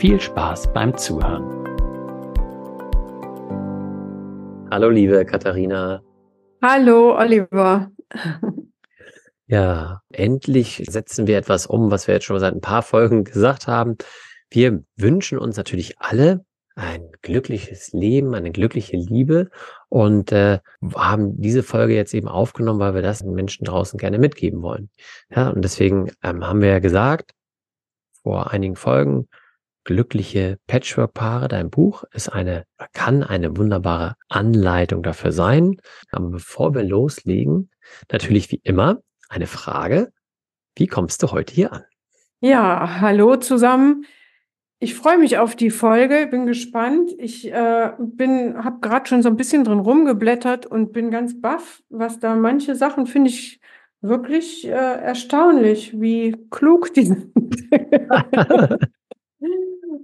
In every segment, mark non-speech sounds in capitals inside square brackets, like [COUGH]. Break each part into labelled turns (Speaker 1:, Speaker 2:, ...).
Speaker 1: viel Spaß beim Zuhören. Hallo, liebe Katharina.
Speaker 2: Hallo, Oliver.
Speaker 1: Ja, endlich setzen wir etwas um, was wir jetzt schon seit ein paar Folgen gesagt haben. Wir wünschen uns natürlich alle ein glückliches Leben, eine glückliche Liebe und äh, haben diese Folge jetzt eben aufgenommen, weil wir das den Menschen draußen gerne mitgeben wollen. Ja, und deswegen ähm, haben wir ja gesagt vor einigen Folgen, glückliche Patchwork-Paare. Dein Buch ist eine, kann eine wunderbare Anleitung dafür sein. Aber bevor wir loslegen, natürlich wie immer eine Frage. Wie kommst du heute hier an?
Speaker 2: Ja, hallo zusammen. Ich freue mich auf die Folge, bin gespannt. Ich äh, bin, habe gerade schon so ein bisschen drin rumgeblättert und bin ganz baff, was da manche Sachen finde ich wirklich äh, erstaunlich, wie klug die sind. [LAUGHS] [LAUGHS] [LAUGHS]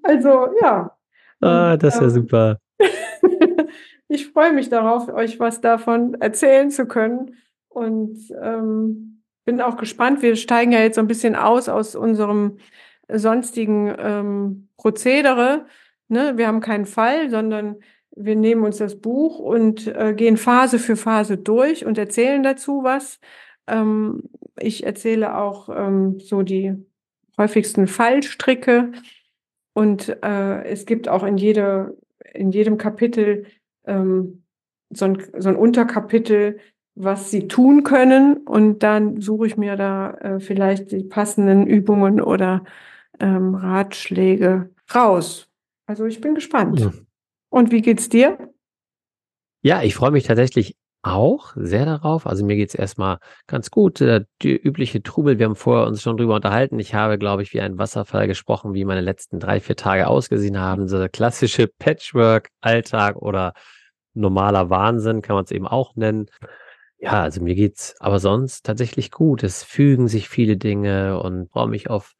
Speaker 2: Also ja.
Speaker 1: Ah, das ist ja ähm, super. [LAUGHS]
Speaker 2: ich freue mich darauf, euch was davon erzählen zu können. Und ähm, bin auch gespannt. Wir steigen ja jetzt so ein bisschen aus aus unserem sonstigen ähm, Prozedere. Ne? Wir haben keinen Fall, sondern wir nehmen uns das Buch und äh, gehen Phase für Phase durch und erzählen dazu was. Ähm, ich erzähle auch ähm, so die häufigsten Fallstricke und äh, es gibt auch in, jede, in jedem Kapitel ähm, so, ein, so ein Unterkapitel, was sie tun können. Und dann suche ich mir da äh, vielleicht die passenden Übungen oder ähm, Ratschläge raus. Also ich bin gespannt. Ja. Und wie geht's dir?
Speaker 1: Ja, ich freue mich tatsächlich auch sehr darauf. Also mir geht es erstmal ganz gut. Äh, die übliche Trubel, wir haben vorher uns schon drüber unterhalten. Ich habe, glaube ich, wie ein Wasserfall gesprochen, wie meine letzten drei, vier Tage ausgesehen haben. So der klassische [LAUGHS] Patchwork-Alltag oder normaler Wahnsinn kann man es eben auch nennen. Ja, also mir geht's aber sonst tatsächlich gut. Es fügen sich viele Dinge und freue mich auf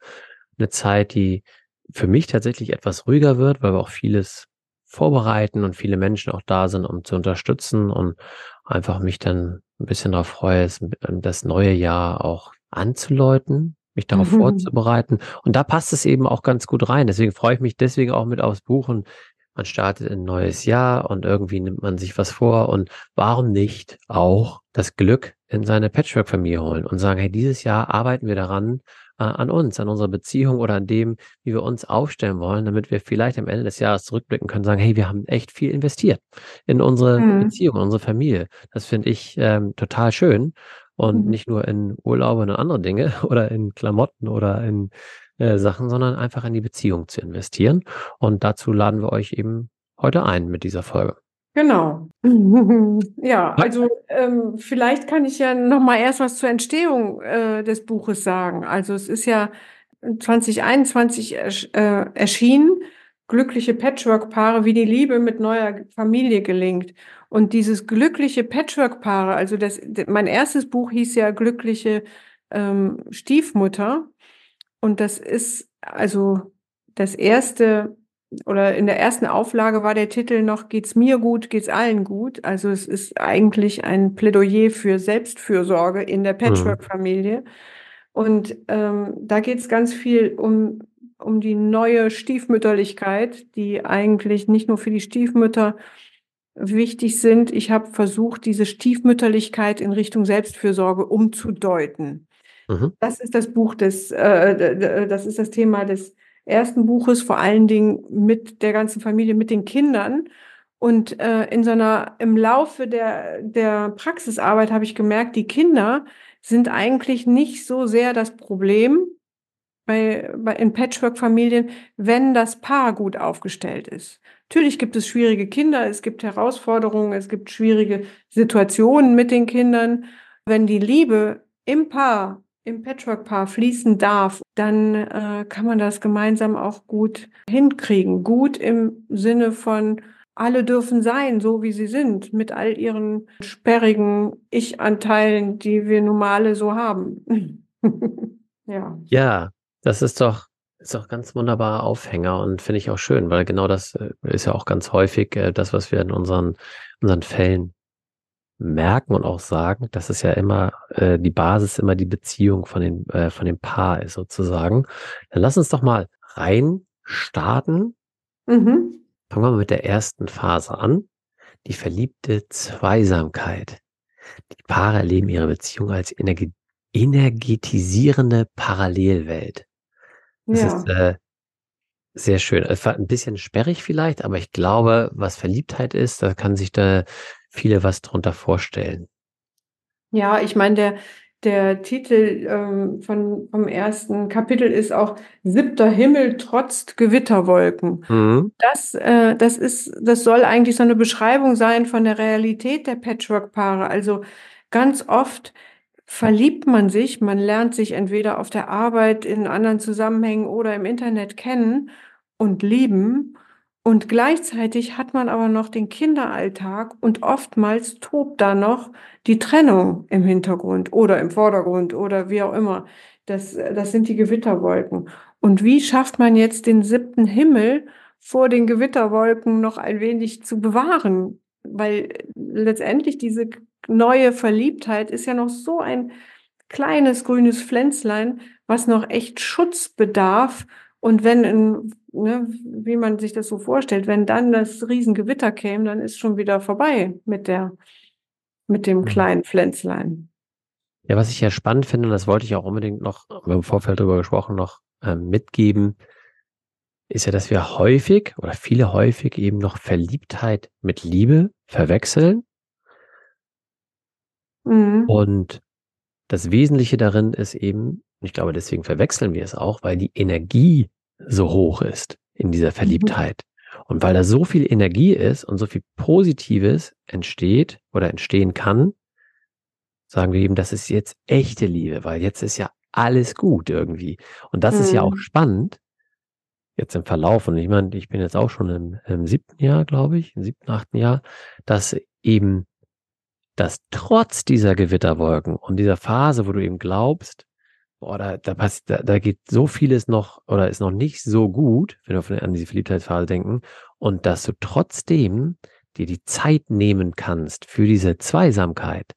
Speaker 1: eine Zeit, die für mich tatsächlich etwas ruhiger wird, weil wir auch vieles vorbereiten und viele Menschen auch da sind, um zu unterstützen und einfach mich dann ein bisschen darauf freue, das neue Jahr auch anzuläuten, mich darauf mhm. vorzubereiten. Und da passt es eben auch ganz gut rein. Deswegen freue ich mich deswegen auch mit aufs Buch und man startet ein neues Jahr und irgendwie nimmt man sich was vor und warum nicht auch das Glück in seine Patchwork-Familie holen und sagen, hey, dieses Jahr arbeiten wir daran, äh, an uns, an unserer Beziehung oder an dem, wie wir uns aufstellen wollen, damit wir vielleicht am Ende des Jahres zurückblicken können, sagen, hey, wir haben echt viel investiert in unsere mhm. Beziehung, in unsere Familie. Das finde ich ähm, total schön und mhm. nicht nur in Urlaube und andere Dinge [LAUGHS] oder in Klamotten oder in äh, Sachen, sondern einfach in die Beziehung zu investieren. Und dazu laden wir euch eben heute ein mit dieser Folge.
Speaker 2: Genau. [LAUGHS] ja, also ähm, vielleicht kann ich ja noch mal erst was zur Entstehung äh, des Buches sagen. Also es ist ja 2021 ersch äh, erschienen, glückliche Patchwork-Paare, wie die Liebe mit neuer Familie gelingt. Und dieses glückliche Patchwork-Paare, also das, mein erstes Buch hieß ja glückliche ähm, Stiefmutter. Und das ist also das erste oder in der ersten Auflage war der Titel noch Geht's mir gut, geht's allen gut. Also es ist eigentlich ein Plädoyer für Selbstfürsorge in der mhm. Patchwork-Familie. Und ähm, da geht's ganz viel um, um die neue Stiefmütterlichkeit, die eigentlich nicht nur für die Stiefmütter wichtig sind. Ich habe versucht, diese Stiefmütterlichkeit in Richtung Selbstfürsorge umzudeuten. Mhm. Das ist das Buch des, äh, das ist das Thema des ersten Buches, vor allen Dingen mit der ganzen Familie, mit den Kindern. Und äh, in so einer, im Laufe der, der Praxisarbeit habe ich gemerkt, die Kinder sind eigentlich nicht so sehr das Problem bei, bei in Patchwork-Familien, wenn das Paar gut aufgestellt ist. Natürlich gibt es schwierige Kinder, es gibt Herausforderungen, es gibt schwierige Situationen mit den Kindern. Wenn die Liebe im Paar, im Patchwork-Paar fließen darf, dann äh, kann man das gemeinsam auch gut hinkriegen. Gut im Sinne von, alle dürfen sein, so wie sie sind, mit all ihren sperrigen Ich-Anteilen, die wir normale so haben. [LAUGHS]
Speaker 1: ja. Ja, das ist doch, ist doch ganz wunderbarer Aufhänger und finde ich auch schön, weil genau das äh, ist ja auch ganz häufig äh, das, was wir in unseren, unseren Fällen merken und auch sagen, dass es ja immer äh, die Basis immer die Beziehung von den äh, von dem Paar ist sozusagen. Dann lass uns doch mal rein starten. Mhm. Fangen wir mal mit der ersten Phase an. Die verliebte Zweisamkeit. Die Paare erleben ihre Beziehung als energe energetisierende Parallelwelt. Das ja. ist äh, sehr schön. Ein bisschen sperrig vielleicht, aber ich glaube, was Verliebtheit ist, da kann sich da viele was drunter vorstellen.
Speaker 2: Ja, ich meine, der, der Titel ähm, von, vom ersten Kapitel ist auch Siebter Himmel trotz Gewitterwolken. Mhm. Das, äh, das ist, das soll eigentlich so eine Beschreibung sein von der Realität der Patchwork-Paare. Also ganz oft verliebt man sich, man lernt sich entweder auf der Arbeit in anderen Zusammenhängen oder im Internet kennen und lieben. Und gleichzeitig hat man aber noch den Kinderalltag und oftmals tobt da noch die Trennung im Hintergrund oder im Vordergrund oder wie auch immer. Das, das sind die Gewitterwolken. Und wie schafft man jetzt den siebten Himmel vor den Gewitterwolken noch ein wenig zu bewahren? Weil letztendlich diese neue Verliebtheit ist ja noch so ein kleines grünes Pflänzlein, was noch echt Schutz bedarf. Und wenn in ne, wie man sich das so vorstellt, wenn dann das Riesengewitter käme, dann ist schon wieder vorbei mit der, mit dem mhm. kleinen Pflänzlein.
Speaker 1: Ja, was ich ja spannend finde, und das wollte ich auch unbedingt noch, wir haben im Vorfeld darüber gesprochen, noch ähm, mitgeben, ist ja, dass wir häufig oder viele häufig eben noch Verliebtheit mit Liebe verwechseln. Mhm. Und das Wesentliche darin ist eben, ich glaube, deswegen verwechseln wir es auch, weil die Energie so hoch ist in dieser mhm. Verliebtheit. Und weil da so viel Energie ist und so viel Positives entsteht oder entstehen kann, sagen wir eben, das ist jetzt echte Liebe, weil jetzt ist ja alles gut irgendwie. Und das mhm. ist ja auch mhm. spannend, jetzt im Verlauf, und ich meine, ich bin jetzt auch schon im, im siebten Jahr, glaube ich, im siebten, achten Jahr, dass eben, dass trotz dieser Gewitterwolken und dieser Phase, wo du eben glaubst, boah, da, da, passt, da, da geht so vieles noch oder ist noch nicht so gut, wenn wir an diese Verliebtheitsphase denken, und dass du trotzdem dir die Zeit nehmen kannst für diese Zweisamkeit.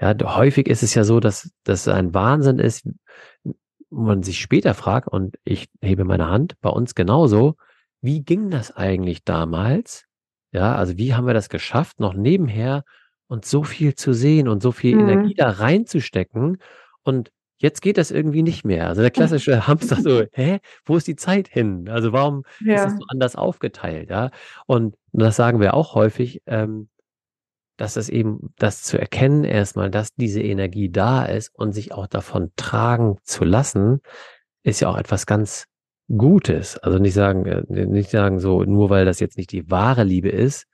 Speaker 1: Ja, häufig ist es ja so, dass das ein Wahnsinn ist, man sich später fragt, und ich hebe meine Hand, bei uns genauso, wie ging das eigentlich damals? Ja, also wie haben wir das geschafft, noch nebenher und so viel zu sehen und so viel mhm. Energie da reinzustecken? Und Jetzt geht das irgendwie nicht mehr. Also der klassische Hamster so, [LAUGHS] hä, wo ist die Zeit hin? Also warum ja. ist es so anders aufgeteilt? Ja, und das sagen wir auch häufig, ähm, dass das eben, das zu erkennen erstmal, dass diese Energie da ist und sich auch davon tragen zu lassen, ist ja auch etwas ganz Gutes. Also nicht sagen, äh, nicht sagen so, nur weil das jetzt nicht die wahre Liebe ist,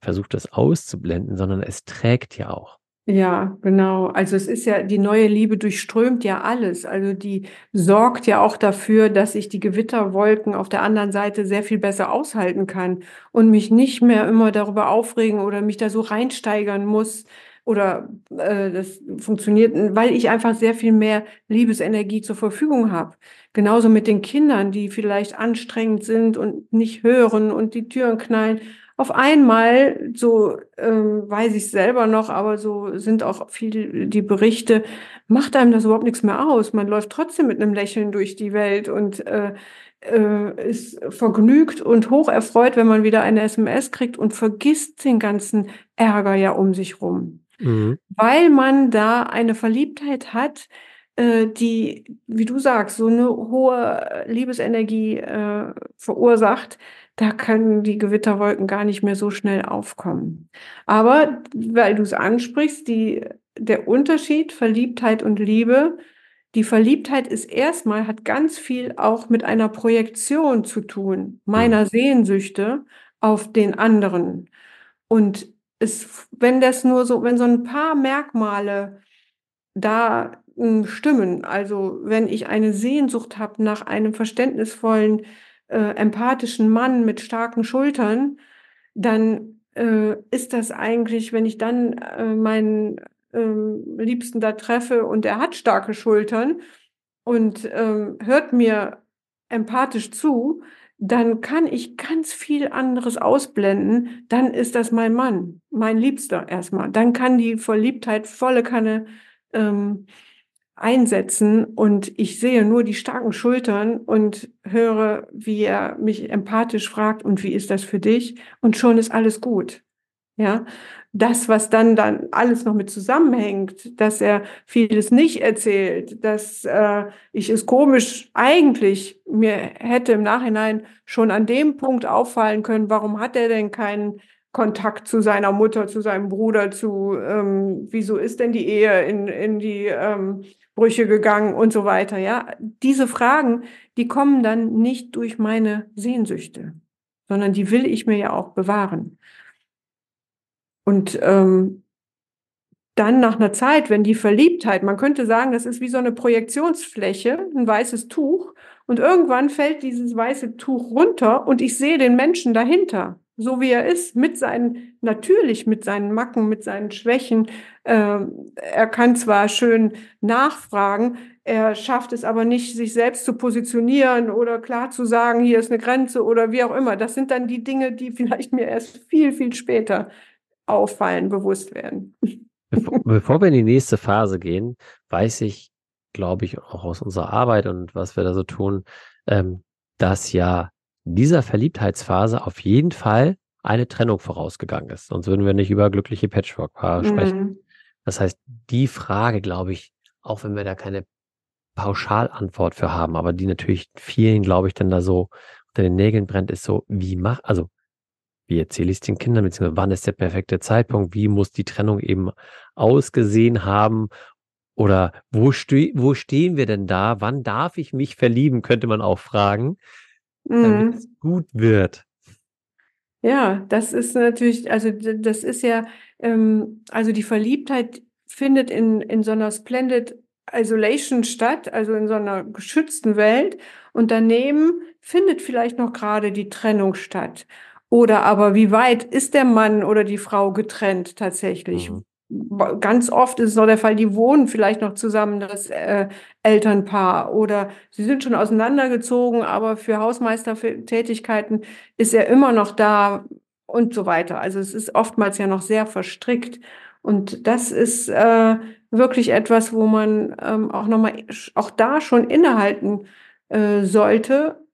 Speaker 1: versucht das auszublenden, sondern es trägt ja auch.
Speaker 2: Ja, genau. Also es ist ja, die neue Liebe durchströmt ja alles. Also die sorgt ja auch dafür, dass ich die Gewitterwolken auf der anderen Seite sehr viel besser aushalten kann und mich nicht mehr immer darüber aufregen oder mich da so reinsteigern muss. Oder äh, das funktioniert, weil ich einfach sehr viel mehr Liebesenergie zur Verfügung habe. Genauso mit den Kindern, die vielleicht anstrengend sind und nicht hören und die Türen knallen auf einmal, so ähm, weiß ich selber noch, aber so sind auch viel die Berichte, macht einem das überhaupt nichts mehr aus. Man läuft trotzdem mit einem Lächeln durch die Welt und äh, äh, ist vergnügt und hoch erfreut, wenn man wieder eine SMS kriegt und vergisst den ganzen Ärger ja um sich rum. Mhm. Weil man da eine Verliebtheit hat, die, wie du sagst, so eine hohe Liebesenergie äh, verursacht, da können die Gewitterwolken gar nicht mehr so schnell aufkommen. Aber weil du es ansprichst, die, der Unterschied Verliebtheit und Liebe, die Verliebtheit ist erstmal, hat ganz viel auch mit einer Projektion zu tun, meiner mhm. Sehnsüchte auf den anderen. Und es, wenn das nur so, wenn so ein paar Merkmale da stimmen, also wenn ich eine Sehnsucht habe nach einem verständnisvollen, äh, empathischen Mann mit starken Schultern, dann äh, ist das eigentlich, wenn ich dann äh, meinen ähm, Liebsten da treffe und er hat starke Schultern und ähm, hört mir empathisch zu, dann kann ich ganz viel anderes ausblenden. Dann ist das mein Mann, mein Liebster erstmal. Dann kann die Verliebtheit volle Kanne ähm, einsetzen und ich sehe nur die starken Schultern und höre, wie er mich empathisch fragt und wie ist das für dich? Und schon ist alles gut. Ja, das, was dann dann alles noch mit zusammenhängt, dass er vieles nicht erzählt, dass äh, ich es komisch eigentlich mir hätte im Nachhinein schon an dem Punkt auffallen können, warum hat er denn keinen Kontakt zu seiner Mutter, zu seinem Bruder, zu ähm, wieso ist denn die Ehe in, in die ähm, Brüche gegangen und so weiter. Ja, diese Fragen, die kommen dann nicht durch meine Sehnsüchte, sondern die will ich mir ja auch bewahren. Und ähm, dann nach einer Zeit, wenn die Verliebtheit, man könnte sagen, das ist wie so eine Projektionsfläche, ein weißes Tuch, und irgendwann fällt dieses weiße Tuch runter und ich sehe den Menschen dahinter, so wie er ist, mit seinen, natürlich mit seinen Macken, mit seinen Schwächen. Ähm, er kann zwar schön nachfragen, er schafft es aber nicht, sich selbst zu positionieren oder klar zu sagen, hier ist eine Grenze oder wie auch immer. Das sind dann die Dinge, die vielleicht mir erst viel, viel später auffallen, bewusst werden.
Speaker 1: Bevor, [LAUGHS] bevor wir in die nächste Phase gehen, weiß ich, glaube ich, auch aus unserer Arbeit und was wir da so tun, ähm, dass ja dieser Verliebtheitsphase auf jeden Fall eine Trennung vorausgegangen ist. Sonst würden wir nicht über glückliche Patchwork-Paare mhm. sprechen. Das heißt, die Frage, glaube ich, auch wenn wir da keine Pauschalantwort für haben, aber die natürlich vielen, glaube ich, dann da so unter den Nägeln brennt, ist so, wie mach, also wie erzähle ich es den Kindern, beziehungsweise wann ist der perfekte Zeitpunkt, wie muss die Trennung eben ausgesehen haben oder wo, ste wo stehen wir denn da, wann darf ich mich verlieben, könnte man auch fragen, mhm. damit es gut wird.
Speaker 2: Ja, das ist natürlich, also das ist ja, ähm, also die Verliebtheit findet in, in so einer Splendid Isolation statt, also in so einer geschützten Welt. Und daneben findet vielleicht noch gerade die Trennung statt. Oder aber wie weit ist der Mann oder die Frau getrennt tatsächlich? Mhm. Ganz oft ist es noch der Fall, die wohnen vielleicht noch zusammen, das äh, Elternpaar, oder sie sind schon auseinandergezogen, aber für Hausmeistertätigkeiten ist er immer noch da und so weiter. Also es ist oftmals ja noch sehr verstrickt. Und das ist äh, wirklich etwas, wo man ähm, auch nochmal, auch da schon innehalten äh, sollte,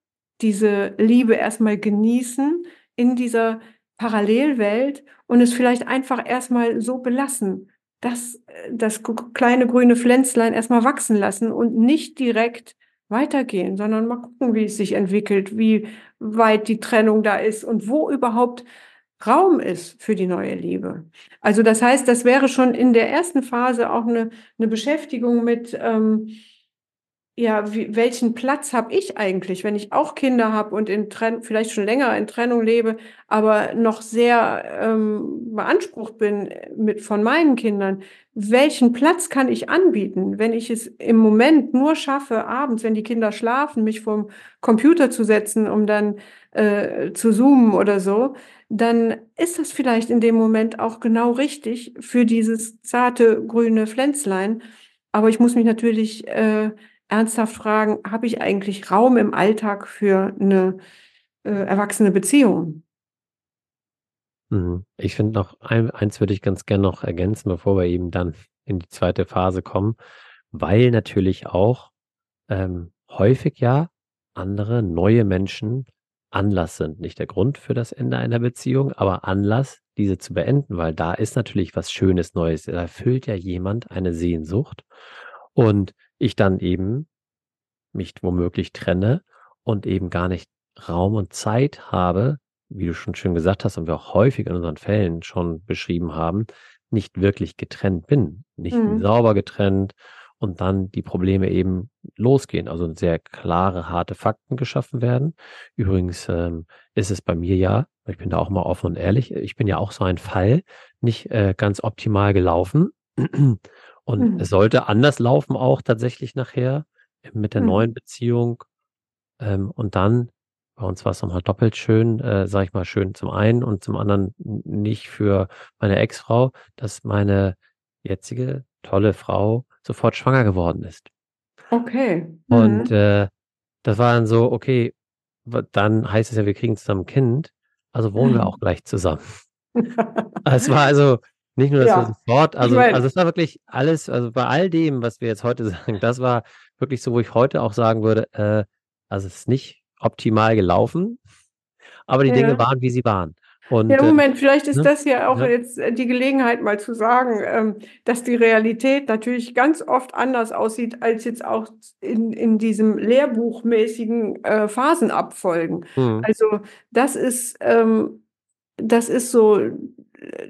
Speaker 2: diese Liebe erstmal genießen, in dieser Parallelwelt und es vielleicht einfach erstmal so belassen, dass äh, das kleine grüne Pflänzlein erstmal wachsen lassen und nicht direkt weitergehen, sondern mal gucken, wie es sich entwickelt, wie weit die Trennung da ist und wo überhaupt Raum ist für die neue Liebe. Also das heißt, das wäre schon in der ersten Phase auch eine, eine Beschäftigung mit, ähm, ja, wie, welchen Platz habe ich eigentlich, wenn ich auch Kinder habe und in Trenn vielleicht schon länger in Trennung lebe, aber noch sehr ähm, beansprucht bin mit von meinen Kindern. Welchen Platz kann ich anbieten, wenn ich es im Moment nur schaffe, abends, wenn die Kinder schlafen, mich vom Computer zu setzen, um dann äh, zu zoomen oder so, dann ist das vielleicht in dem Moment auch genau richtig für dieses zarte grüne Pflänzlein. Aber ich muss mich natürlich äh, ernsthaft fragen, habe ich eigentlich Raum im Alltag für eine äh, erwachsene Beziehung?
Speaker 1: Mhm. Ich finde noch, ein, eins würde ich ganz gerne noch ergänzen, bevor wir eben dann in die zweite Phase kommen, weil natürlich auch ähm, häufig ja andere neue Menschen Anlass sind. Nicht der Grund für das Ende einer Beziehung, aber Anlass, diese zu beenden, weil da ist natürlich was Schönes Neues. Da erfüllt ja jemand eine Sehnsucht. Und ich dann eben mich womöglich trenne und eben gar nicht Raum und Zeit habe, wie du schon schön gesagt hast und wir auch häufig in unseren Fällen schon beschrieben haben, nicht wirklich getrennt bin, nicht
Speaker 2: Mhm.
Speaker 1: sauber getrennt und dann die Probleme eben losgehen, also sehr klare, harte Fakten geschaffen werden. Übrigens ähm, ist es bei mir ja, ich bin da auch mal offen und ehrlich, ich bin ja auch so ein Fall, nicht äh, ganz optimal gelaufen und
Speaker 2: Mhm.
Speaker 1: es sollte anders laufen auch tatsächlich nachher mit der
Speaker 2: Mhm.
Speaker 1: neuen Beziehung ähm, und dann bei uns war's noch mal doppelt schön, äh, sage ich mal, schön zum einen und zum anderen nicht für meine Ex-Frau, dass meine jetzige tolle Frau sofort schwanger geworden ist.
Speaker 2: Okay.
Speaker 1: Und,
Speaker 2: Mhm.
Speaker 1: äh, das war dann so, okay, dann heißt es ja, wir kriegen zusammen 'n Kind, also wohnen wir auch gleich zusammen. [LAUGHS] Es war also nicht nur, dass wir
Speaker 2: Ja,
Speaker 1: sofort
Speaker 2: ich
Speaker 1: also also es war wirklich alles also bei all dem, was wir jetzt heute [LAUGHS] sagen, das war wirklich so, wo ich heute auch sagen würde, äh, also es ist nicht optimal gelaufen, aber die Dinge
Speaker 2: Ja.
Speaker 1: waren, wie sie waren. Und,
Speaker 2: Ja,
Speaker 1: ähm,
Speaker 2: Moment, vielleicht ist
Speaker 1: ne?
Speaker 2: das ja auch
Speaker 1: Ja.
Speaker 2: jetzt, äh, die Gelegenheit, mal zu sagen, ähm, dass die Realität natürlich ganz oft anders aussieht als jetzt auch in in diesem lehrbuchmäßigen, äh, Phasenabfolgen.
Speaker 1: Mhm.
Speaker 2: Also, das ist ähm, das ist so, äh,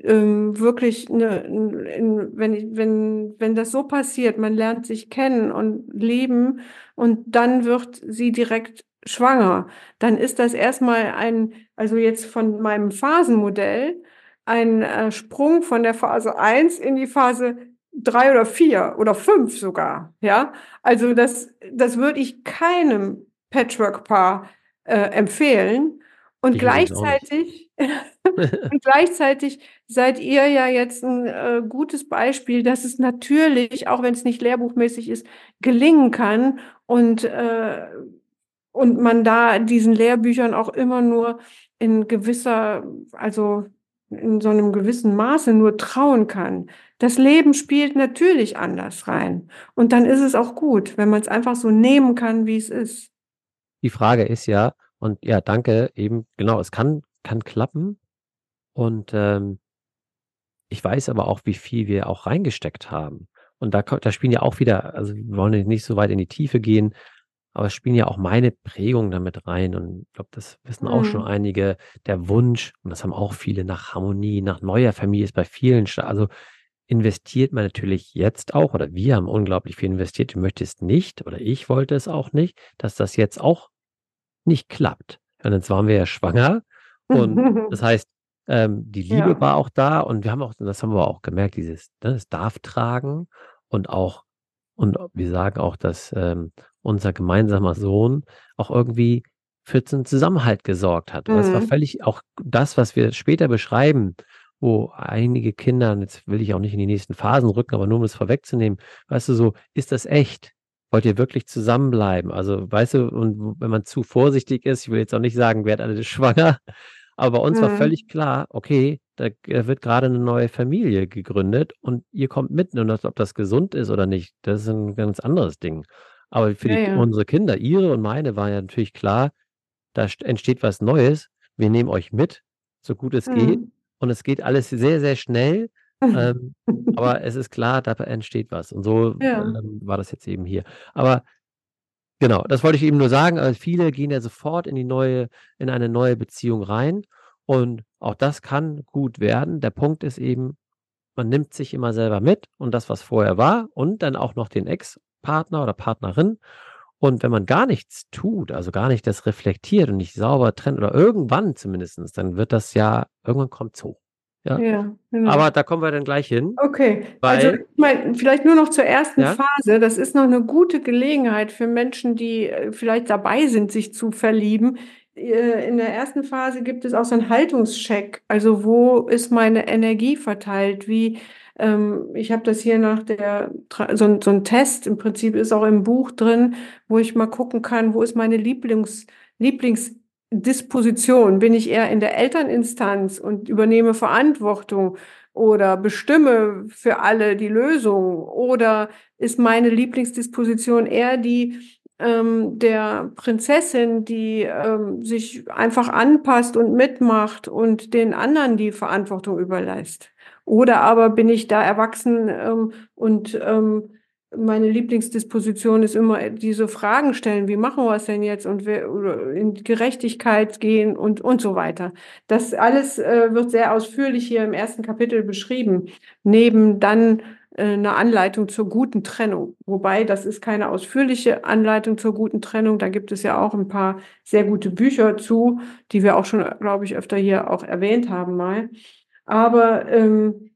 Speaker 2: ähm, wirklich 'ne 'n 'n wenn wenn wenn das so passiert, man lernt sich kennen und lieben und dann wird sie direkt schwanger, dann ist das erst mal ein also jetzt von meinem Phasenmodell, ein, äh, Sprung von der Phase 1 in die Phase 3 oder 4 oder 5 sogar, ja? Also, das das würde ich keinem Patchwork-Paar, äh, empfehlen und
Speaker 1: Ich
Speaker 2: gleichzeitig [LAUGHS] und gleichzeitig seid ihr ja jetzt 'n, äh, gutes Beispiel, dass es natürlich, auch wenn's nicht lehrbuchmäßig ist, gelingen kann und, äh und man da diesen Lehrbüchern auch immer nur in gewisser also in so 'nem gewissen Maße nur trauen kann. Das Leben spielt natürlich anders rein und dann ist es auch gut, wenn man's einfach so nehmen kann, wie's ist.
Speaker 1: Die Frage ist ja und ja, danke, eben genau, es kann kann klappen und, ähm ich weiß aber auch, wie viel wir auch reingesteckt haben. Und da da spielen ja auch wieder also wir wollen nicht so weit in die Tiefe gehen, aber es spielen ja auch meine Prägungen da mit rein und ich glaube, das wissen auch schon
Speaker 2: Mhm.
Speaker 1: einige, der Wunsch, und das haben auch viele nach Harmonie, nach neuer Familie ist bei vielen also investiert man natürlich jetzt auch oder wir haben unglaublich viel investiert. Du möchtest nicht oder ich wollte es auch nicht, dass das jetzt auch nicht klappt. Und jetzt waren wir ja schwanger und [LAUGHS] das heißt, ähm, die Liebe
Speaker 2: Ja.
Speaker 1: war auch da und wir haben auch das haben wir auch gemerkt, dieses, ne, es darf tragen und auch und wir sagen auch, dass, ähm, unser gemeinsamer Sohn auch irgendwie für so 'n Zusammenhalt gesorgt hat. Weil es war
Speaker 2: Mhm.
Speaker 1: völlig auch das, was wir später beschreiben, wo einige Kinder und jetzt will ich auch nicht in die nächsten Phasen rücken, aber nur um es vorwegzunehmen, weißt du, so: „Ist das echt? Wollt ihr wirklich zusammenbleiben?“ Also, weißt du, und wenn man zu vorsichtig ist ich will jetzt auch nicht sagen, werdet alle [LAUGHS] schwanger, aber bei uns war
Speaker 2: Mhm.
Speaker 1: völlig klar, okay, da da wird grade 'ne neue Familie gegründet und ihr kommt mit und das ob das gesund ist oder nicht, das ist 'n ganz anderes Ding. Aber für die
Speaker 2: ja.
Speaker 1: unsere Kinder, ihre und meine, war ja natürlich klar, da st entsteht was Neues. Wir nehmen euch mit, so gut es geht
Speaker 2: Mhm.
Speaker 1: und es geht alles sehr, sehr schnell, ähm, [LAUGHS] aber es ist klar, da entsteht was und so,
Speaker 2: Ja.
Speaker 1: ähm, war das jetzt eben hier. Aber genau, das wollte ich eben nur sagen, äh, viele gehen ja sofort in die neue in eine neue Beziehung rein und auch das kann gut werden. Der Punkt ist eben, man nimmt sich immer selber mit und das, was vorher war und dann auch noch den Ex-Partner oder Partnerin. Und wenn man gar nichts tut, also gar nicht das reflektiert und nicht sauber trennt oder irgendwann zumindestens, dann wird das ja irgendwann kommt's hoch, ja?
Speaker 2: Ja,
Speaker 1: Aber
Speaker 2: genau.
Speaker 1: da kommen wir dann gleich hin,
Speaker 2: Okay, also meine, vielleicht nur noch zur ersten
Speaker 1: Ja?
Speaker 2: Phase. Das ist noch 'ne gute Gelegenheit für Menschen, die, äh, vielleicht dabei sind, sich zu verlieben. Äh, in der ersten Phase gibt es auch so 'n Haltungscheck. Also, wo ist meine Energie verteilt? Wie ähm, ich habe das hier nach der so 'n so 'n Test im Prinzip ist auch im Buch drin, wo ich mal gucken kann, wo ist meine Lieblings Lieblingsdisposition? Bin ich eher in der Elterninstanz und übernehme Verantwortung oder bestimme für alle die Lösung? Oder ist meine Lieblingsdisposition eher die, ähm, der Prinzessin, die, ähm, sich einfach anpasst und mitmacht und den anderen die Verantwortung überlässt? Oder aber bin ich da erwachsen, ähm, und, ähm meine Lieblingsdisposition ist immer diese Fragen stellen, wie machen wir es denn jetzt und wir, in Gerechtigkeit gehen und, und so weiter. Das alles äh, wird sehr ausführlich hier im ersten Kapitel beschrieben, neben dann äh, eine Anleitung zur guten Trennung. Wobei das ist keine ausführliche Anleitung zur guten Trennung. Da gibt es ja auch ein paar sehr gute Bücher zu, die wir auch schon, glaube ich, öfter hier auch erwähnt haben mal. Aber ähm,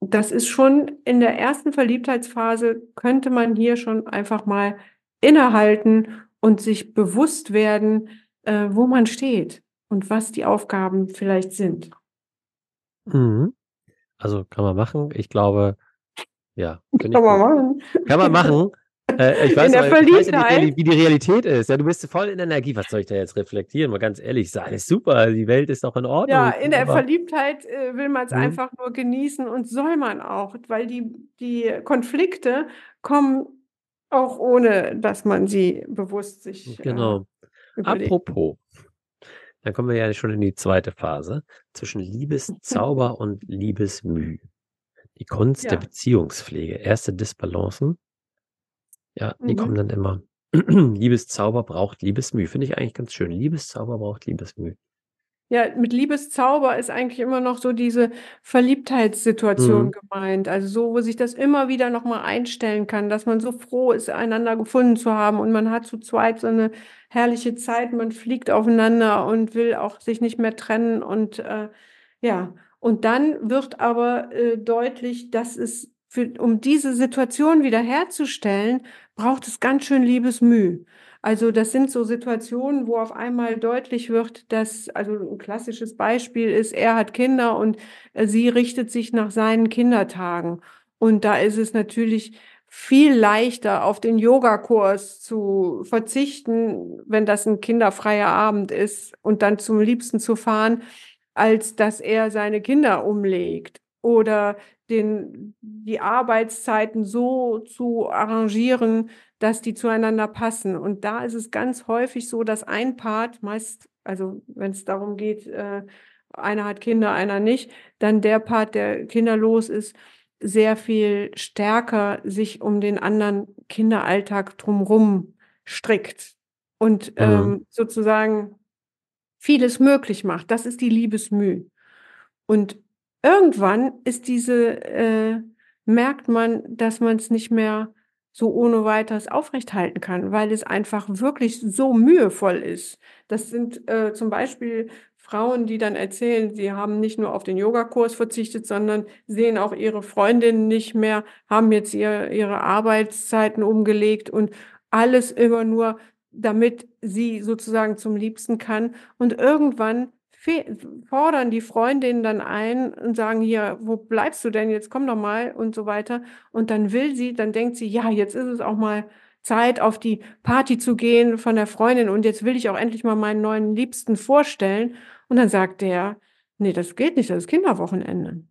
Speaker 2: das ist schon in der ersten Verliebtheitsphase, könnte man hier schon einfach mal innehalten und sich bewusst werden, äh, wo man steht und was die Aufgaben vielleicht sind.
Speaker 1: Mhm. Also kann man machen. Ich glaube, ja. [LAUGHS]
Speaker 2: Kann man machen.
Speaker 1: Kann man [LAUGHS] machen. Äh, ich weiß,
Speaker 2: in der
Speaker 1: aber,
Speaker 2: Verliebtheit.
Speaker 1: nicht, wie die Realität ist. Ja, du bist voll in Energie. Was soll ich da jetzt reflektieren? Mal ganz ehrlich sein. Ist super. Die Welt ist doch in Ordnung.
Speaker 2: Ja, in der
Speaker 1: aber,
Speaker 2: Verliebtheit äh, will man es
Speaker 1: Mhm.
Speaker 2: einfach nur genießen und soll man auch, weil die, die Konflikte kommen auch ohne, dass man sie bewusst sich äh,
Speaker 1: Genau.
Speaker 2: überlegt.
Speaker 1: Apropos. Dann kommen wir ja schon in die zweite Phase zwischen Liebeszauber [LAUGHS] und Liebesmüh. Die Kunst der
Speaker 2: Ja.
Speaker 1: Beziehungspflege. Erste Disbalancen. Ja, die
Speaker 2: Mhm.
Speaker 1: kommen dann immer. [CLEARS THROAT] Liebeszauber braucht Liebesmüh. Finde ich eigentlich ganz schön. Liebeszauber braucht Liebesmüh.
Speaker 2: Ja, mit Liebeszauber ist eigentlich immer noch so diese Verliebtheitssituation
Speaker 1: Mhm.
Speaker 2: gemeint. Also so, wo sich das immer wieder nochmal einstellen kann, dass man so froh ist, einander gefunden zu haben und man hat zu zweit so eine herrliche Zeit, man fliegt aufeinander und will auch sich nicht mehr trennen und äh, ja, und dann wird aber äh, deutlich, dass es für, um diese Situation wiederherzustellen, braucht es ganz schön Liebesmüh. Also das sind so Situationen, wo auf einmal deutlich wird, dass, also ein klassisches Beispiel ist, er hat Kinder und äh, sie richtet sich nach seinen Kindertagen. Und da ist es natürlich viel leichter, auf den Yogakurs zu verzichten, wenn das ein kinderfreier Abend ist und dann zum Liebsten zu fahren, als dass er seine Kinder umlegt oder den, die Arbeitszeiten so zu arrangieren, dass die zueinander passen. Und da ist es ganz häufig so, dass ein Part, meist, also wenn es darum geht, äh, einer hat Kinder, einer nicht, dann der Part, der kinderlos ist, sehr viel stärker sich um den anderen Kinderalltag drumherum strickt und
Speaker 1: Mhm.
Speaker 2: ähm, sozusagen vieles möglich macht. Das ist die Liebesmüh. Und irgendwann ist diese, äh, merkt man, dass man es nicht mehr so ohne weiteres aufrechthalten kann, weil es einfach wirklich so mühevoll ist. Das sind äh, zum Beispiel Frauen, die dann erzählen, sie haben nicht nur auf den Yogakurs verzichtet, sondern sehen auch ihre Freundinnen nicht mehr, haben jetzt ihr, ihre Arbeitszeiten umgelegt und alles immer nur, damit sie sozusagen zum Liebsten kann. Und irgendwann fordern die Freundinnen dann ein und sagen, hier, wo bleibst du denn? Jetzt komm doch mal und so weiter. Und dann will sie, dann denkt sie, ja, jetzt ist es auch mal Zeit, auf die Party zu gehen von der Freundin und jetzt will ich auch endlich mal meinen neuen Liebsten vorstellen. Und dann sagt der, nee, das geht nicht, das ist Kinderwochenende.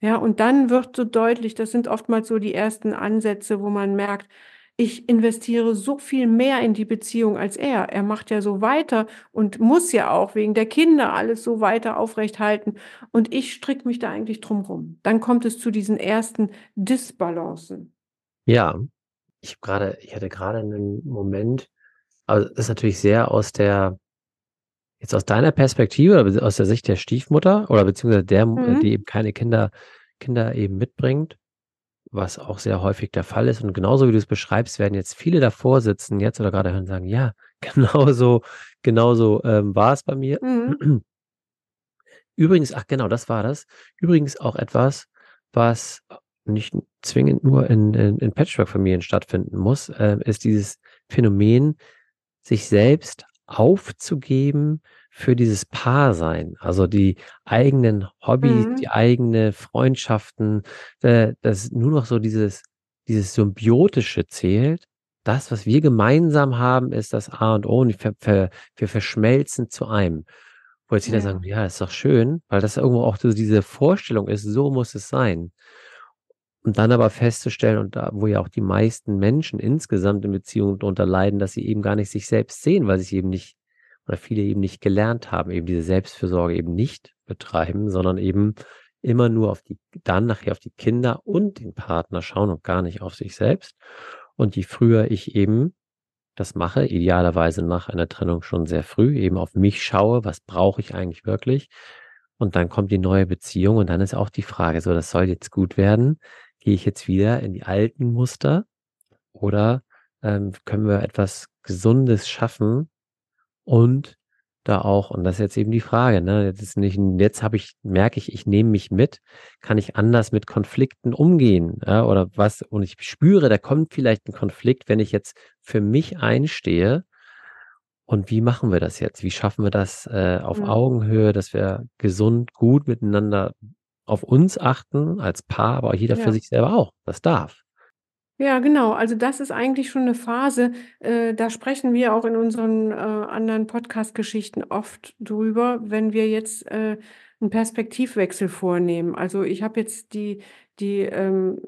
Speaker 2: Ja, und dann wird so deutlich, das sind oftmals so die ersten Ansätze, wo man merkt, ich investiere so viel mehr in die Beziehung als er. Er macht ja so weiter und muss ja auch wegen der Kinder alles so weiter aufrechthalten. Und ich stricke mich da eigentlich drum rum. Dann kommt es zu diesen ersten Disbalancen.
Speaker 1: Ja, ich gerade, ich hatte gerade einen Moment, also das ist natürlich sehr aus der, jetzt aus deiner Perspektive, oder aus der Sicht der Stiefmutter oder beziehungsweise der,
Speaker 2: Mhm.
Speaker 1: die eben keine Kinder, Kinder eben mitbringt, was auch sehr häufig der Fall ist. Und genauso wie du es beschreibst, werden jetzt viele davor sitzen jetzt oder gerade hören und sagen, ja, [LAUGHS] genauso, genauso ähm, war es bei mir.
Speaker 2: Mhm. [CLEARS THROAT]
Speaker 1: Übrigens, ach genau, das war das. Übrigens auch etwas, was nicht zwingend nur in, in, in Patchwork-Familien stattfinden muss, äh, ist dieses Phänomen, sich selbst aufzugeben für dieses Paarsein. Also die eigenen Hobbys,
Speaker 2: Mhm.
Speaker 1: die eigene Freundschaften, äh, dass nur noch so dieses, dieses Symbiotische zählt. Das, was wir gemeinsam haben, ist das A und O und wir, wir verschmelzen zu einem. Wo jetzt viele
Speaker 2: Ja.
Speaker 1: sagen, ja, ist doch schön, weil das irgendwo auch so diese Vorstellung ist, so muss es sein. Und dann aber festzustellen, und da, wo ja auch die meisten Menschen insgesamt in Beziehungen darunter leiden, dass sie eben gar nicht sich selbst sehen, weil sie es eben nicht, oder viele eben nicht gelernt haben, eben diese Selbstfürsorge eben nicht betreiben, sondern eben immer nur auf die, dann nachher auf die Kinder und den Partner schauen und gar nicht auf sich selbst. Und je früher ich eben das mache, idealerweise nach einer Trennung schon sehr früh, eben auf mich schaue, was brauche ich eigentlich wirklich. Und dann kommt die neue Beziehung und dann ist auch die Frage, so, das soll jetzt gut werden. Gehe ich jetzt wieder in die alten Muster oder ähm, können wir etwas Gesundes schaffen und da auch, und das ist jetzt eben die Frage, ne, jetzt ist nicht, jetzt habe ich, merke ich, ich nehme mich mit, kann ich anders mit Konflikten umgehen, ja, oder was, und ich spüre, da kommt vielleicht ein Konflikt, wenn ich jetzt für mich einstehe, und wie machen wir das jetzt? Wie schaffen wir das äh, auf mhm. Augenhöhe, dass wir gesund, gut miteinander auf uns achten als Paar, aber jeder ja. für sich selber auch. Das darf.
Speaker 2: Ja, genau. Also das ist eigentlich schon eine Phase, äh, da sprechen wir auch in unseren, äh, anderen Podcast-Geschichten oft drüber, wenn wir jetzt, äh, 'n Perspektivwechsel vornehmen. Also, ich habe jetzt die die, ähm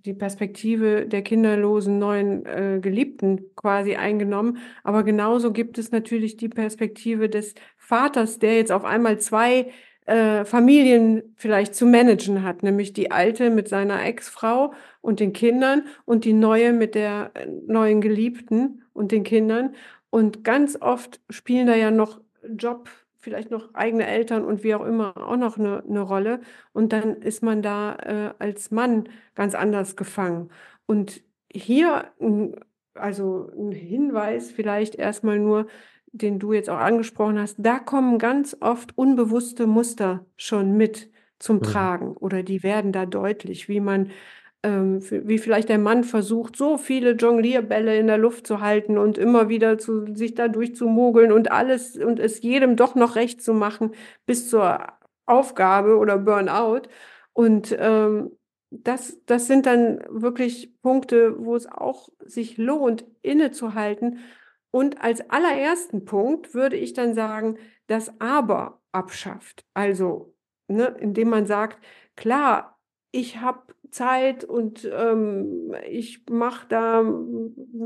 Speaker 2: die Perspektive der kinderlosen neuen, äh, Geliebten quasi eingenommen, aber genauso gibt es natürlich die Perspektive des Vaters, der jetzt auf einmal zwei äh, Familien vielleicht zu managen hat, nämlich die alte mit seiner Ex-Frau und den Kindern und die neue mit der äh, neuen Geliebten und den Kindern. Und ganz oft spielen da ja noch Job, vielleicht noch eigene Eltern und wie auch immer auch noch eine, eine Rolle. Und dann ist man da äh, als Mann ganz anders gefangen. Und hier, also ein Hinweis vielleicht erstmal nur, den du jetzt auch angesprochen hast, da kommen ganz oft unbewusste Muster schon mit zum mhm. Tragen oder die werden da deutlich, wie man, ähm, wie vielleicht der Mann versucht, so viele Jonglierbälle in der Luft zu halten und immer wieder zu, sich da durchzumogeln und alles und es jedem doch noch recht zu machen bis zur Aufgabe oder Burnout. Und ähm, das, das sind dann wirklich Punkte, wo es auch sich lohnt, innezuhalten und als allerersten Punkt würde ich dann sagen, das Aber abschafft. Also, ne, indem man sagt, klar, ich habe Zeit und ähm, ich mache da,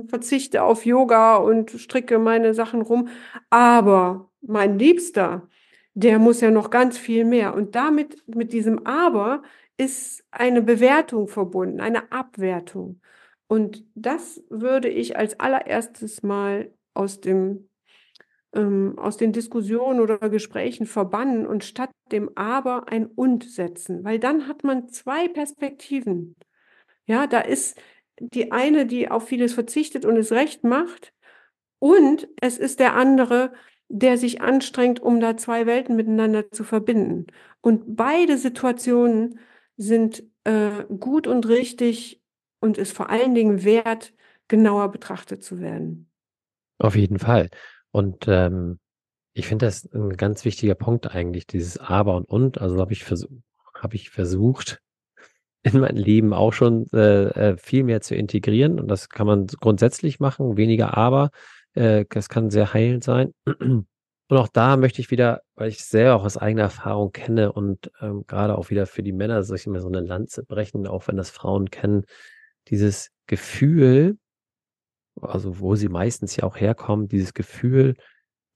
Speaker 2: verzichte auf Yoga und stricke meine Sachen rum, aber mein Liebster, der muss ja noch ganz viel mehr. Und damit, mit diesem Aber, ist eine Bewertung verbunden, eine Abwertung. Und das würde ich als allererstes mal aus dem ähm, aus den Diskussionen oder Gesprächen verbannen und statt dem Aber ein Und setzen, weil dann hat man zwei Perspektiven. Ja, da ist die eine, die auf vieles verzichtet und es recht macht, und es ist der andere, der sich anstrengt, um da zwei Welten miteinander zu verbinden. Und beide Situationen sind äh, gut und richtig und ist vor allen Dingen wert, genauer betrachtet zu werden.
Speaker 1: Auf jeden Fall. Und ähm, ich finde das ein ganz wichtiger Punkt eigentlich, dieses Aber und Und. Also habe ich, vers hab ich versucht, [LAUGHS] in mein Leben auch schon äh, äh, viel mehr zu integrieren. Und das kann man grundsätzlich machen, weniger Aber. Äh, das kann sehr heilend sein. [CLEARS THROAT] Und auch da möchte ich wieder, weil ich sehr auch aus eigener Erfahrung kenne und ähm, gerade auch wieder für die Männer soll ich mir so eine Lanze brechen, auch wenn das Frauen kennen, dieses Gefühl, also wo sie meistens ja auch herkommen, dieses Gefühl,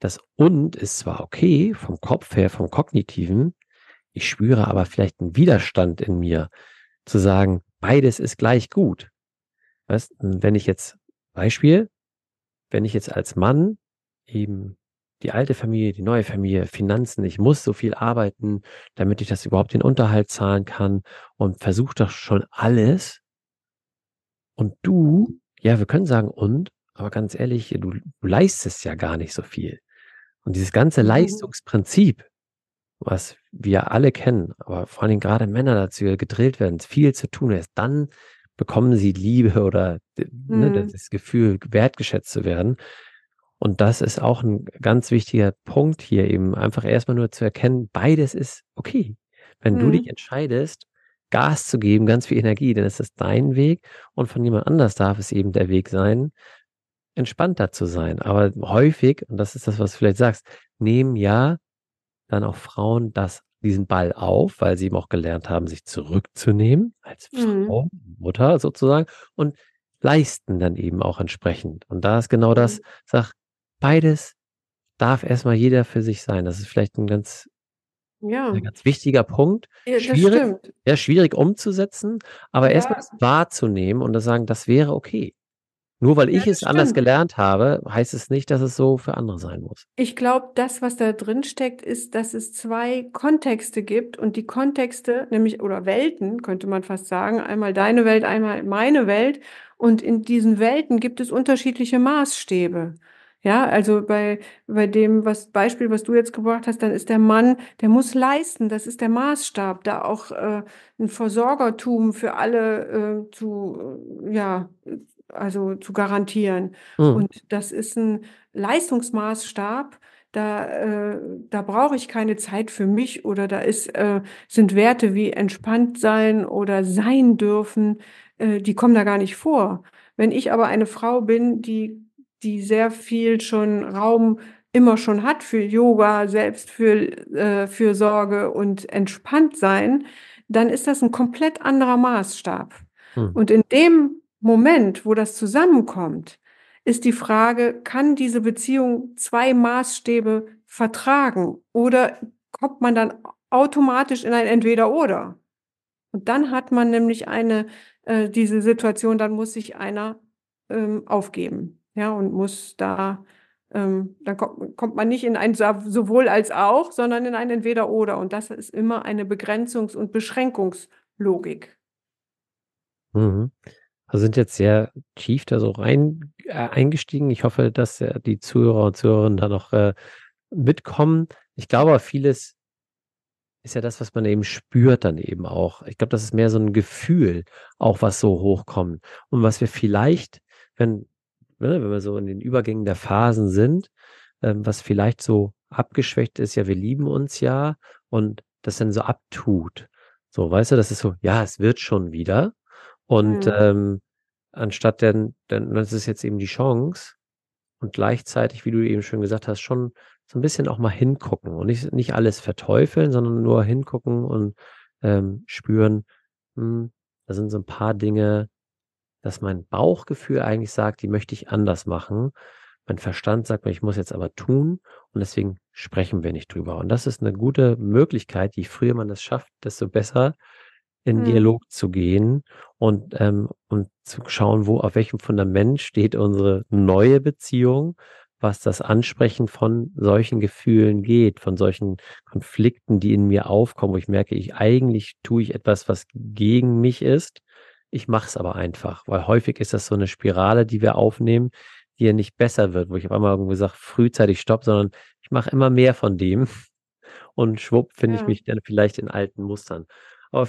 Speaker 1: das Und ist zwar okay vom Kopf her, vom Kognitiven, ich spüre aber vielleicht einen Widerstand in mir, zu sagen, beides ist gleich gut. Weißt, wenn ich jetzt, Beispiel, wenn ich jetzt als Mann eben die alte Familie, die neue Familie, Finanzen, ich muss so viel arbeiten, damit ich das überhaupt den Unterhalt zahlen kann und versuche doch schon alles. Und du, ja, wir können sagen und, aber ganz ehrlich, du, du leistest ja gar nicht so viel. Und dieses ganze mhm. Leistungsprinzip, was wir alle kennen, aber vor allem gerade Männer dazu gedrillt werden, viel zu tun, erst dann bekommen sie Liebe oder ne, mhm. das Gefühl, wertgeschätzt zu werden. Und das ist auch ein ganz wichtiger Punkt hier eben, einfach erstmal nur zu erkennen, beides ist okay. Wenn mhm. du dich entscheidest, Gas zu geben, ganz viel Energie, dann ist es dein Weg und von jemand anders darf es eben der Weg sein, entspannter zu sein. Aber häufig, und das ist das, was du vielleicht sagst, nehmen ja dann auch Frauen das, diesen Ball auf, weil sie eben auch gelernt haben, sich zurückzunehmen als mhm. Frau, Mutter sozusagen und leisten dann eben auch entsprechend. Und da ist genau das, mhm. sag, beides darf erstmal jeder für sich sein. Das ist vielleicht ein ganz
Speaker 2: Ja.
Speaker 1: Ein ganz wichtiger Punkt.
Speaker 2: Ja, das
Speaker 1: Schwierig,
Speaker 2: stimmt.
Speaker 1: ja, schwierig umzusetzen, aber erstmal
Speaker 2: Ja.
Speaker 1: das wahrzunehmen und das sagen, das wäre okay. Nur weil
Speaker 2: Ja,
Speaker 1: ich es
Speaker 2: das
Speaker 1: anders
Speaker 2: stimmt.
Speaker 1: gelernt habe, heißt es nicht, dass es so für andere sein muss.
Speaker 2: Ich glaube, das, was da drin steckt, ist, dass es 2 Kontexte gibt und die Kontexte, nämlich oder Welten, könnte man fast sagen, einmal deine Welt, einmal meine Welt. Und in diesen Welten gibt es unterschiedliche Maßstäbe. Ja, also bei bei dem was Beispiel, was du jetzt gebracht hast, dann ist der Mann, der muss leisten, das ist der Maßstab, da auch, äh, 'n Versorgertum für alle, äh, zu äh, ja, also zu garantieren.
Speaker 1: Mhm.
Speaker 2: Und das ist 'n Leistungsmaßstab, da äh, da brauche ich keine Zeit für mich oder da ist äh, sind Werte wie entspannt sein oder sein dürfen, äh, die kommen da gar nicht vor. Wenn ich aber eine Frau bin, die die sehr viel schon Raum immer schon hat für Yoga, Selbstfühl äh, Fürsorge und entspannt sein, dann ist das 'n komplett anderer Maßstab.
Speaker 1: Mhm.
Speaker 2: Und in dem Moment, wo das zusammenkommt, ist die Frage, kann diese Beziehung 2 Maßstäbe vertragen oder kommt man dann automatisch in ein Entweder-Oder? Und dann hat man nämlich eine äh, diese Situation, dann muss sich einer, ähm, aufgeben, ja, und muss da ähm, dann kommt kommt man nicht in ein sowohl als auch, sondern in ein Entweder-Oder. Und das ist immer eine Begrenzungs und Beschränkungslogik.
Speaker 1: Mhm. Wir sind jetzt sehr tief da so rein äh, eingestiegen. Ich hoffe, dass, äh, die Zuhörer und Zuhörerinnen da noch, äh, mitkommen. Ich glaube vieles ist ja das, was man eben spürt dann eben auch. Ich glaube, das ist mehr so 'n Gefühl, auch was so hochkommt. Und was wir vielleicht, wenn ne, wenn wir so in den Übergängen der Phasen sind, ähm, was vielleicht so abgeschwächt ist, ja, wir lieben uns ja und das dann so abtut. So, weißt du, das ist so: „Ja, es wird schon wieder.“ Und,
Speaker 2: Mhm.
Speaker 1: ähm, anstatt denn denn das ist jetzt eben die Chance und gleichzeitig, wie du eben schon gesagt hast, schon so 'n bisschen auch mal hingucken und nicht nicht alles verteufeln, sondern nur hingucken und, ähm, spüren, hm, da sind so 'n paar Dinge, dass mein Bauchgefühl eigentlich sagt, die möchte ich anders machen. Mein Verstand sagt mir, ich muss jetzt aber tun und deswegen sprechen wir nicht drüber. Und das ist 'ne gute Möglichkeit, je früher man das schafft, desto besser in
Speaker 2: Mhm.
Speaker 1: Dialog zu gehen und, ähm und zu schauen, wo auf welchem Fundament steht unsere neue Beziehung, was das Ansprechen von solchen Gefühlen geht, von solchen Konflikten, die in mir aufkommen, wo ich merke, ich eigentlich tue ich etwas, was gegen mich ist. Ich mache es aber einfach, weil häufig ist das so 'ne Spirale, die wir aufnehmen, die ja nicht besser wird, wo ich auf einmal irgendwo sage: „Frühzeitig Stopp“, sondern ich mache immer mehr von dem [LAUGHS] und schwupp finde ich
Speaker 2: Ja.
Speaker 1: mich dann vielleicht in alten Mustern. Aber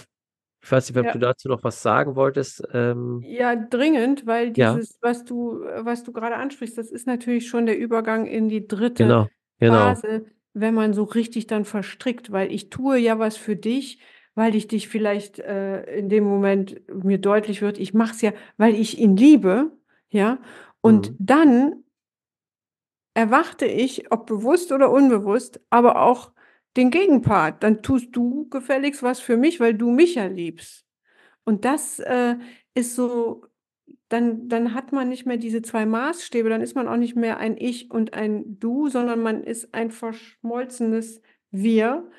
Speaker 1: ich weiß nicht, ob
Speaker 2: Ja.
Speaker 1: du dazu noch was sagen wolltest, ähm
Speaker 2: Ja, dringend, weil
Speaker 1: Ja.
Speaker 2: dieses, was du äh, was du grade ansprichst, das ist natürlich schon der Übergang in die 3.
Speaker 1: Genau, genau.
Speaker 2: Phase, wenn man so richtig dann verstrickt, weil ich tue ja was für dich, weil ich dich vielleicht äh, in dem Moment mir deutlich wird, ich mache es ja, weil ich ihn liebe, ja? Und
Speaker 1: Mhm.
Speaker 2: dann erwarte ich, ob bewusst oder unbewusst, aber auch den Gegenpart. Dann tust du gefälligst was für mich, weil du mich ja liebst. Und das, äh, ist so dann dann hat man nicht mehr diese 2 Maßstäbe, dann ist man auch nicht mehr ein Ich und ein Du, sondern man ist ein verschmolzenes Wir,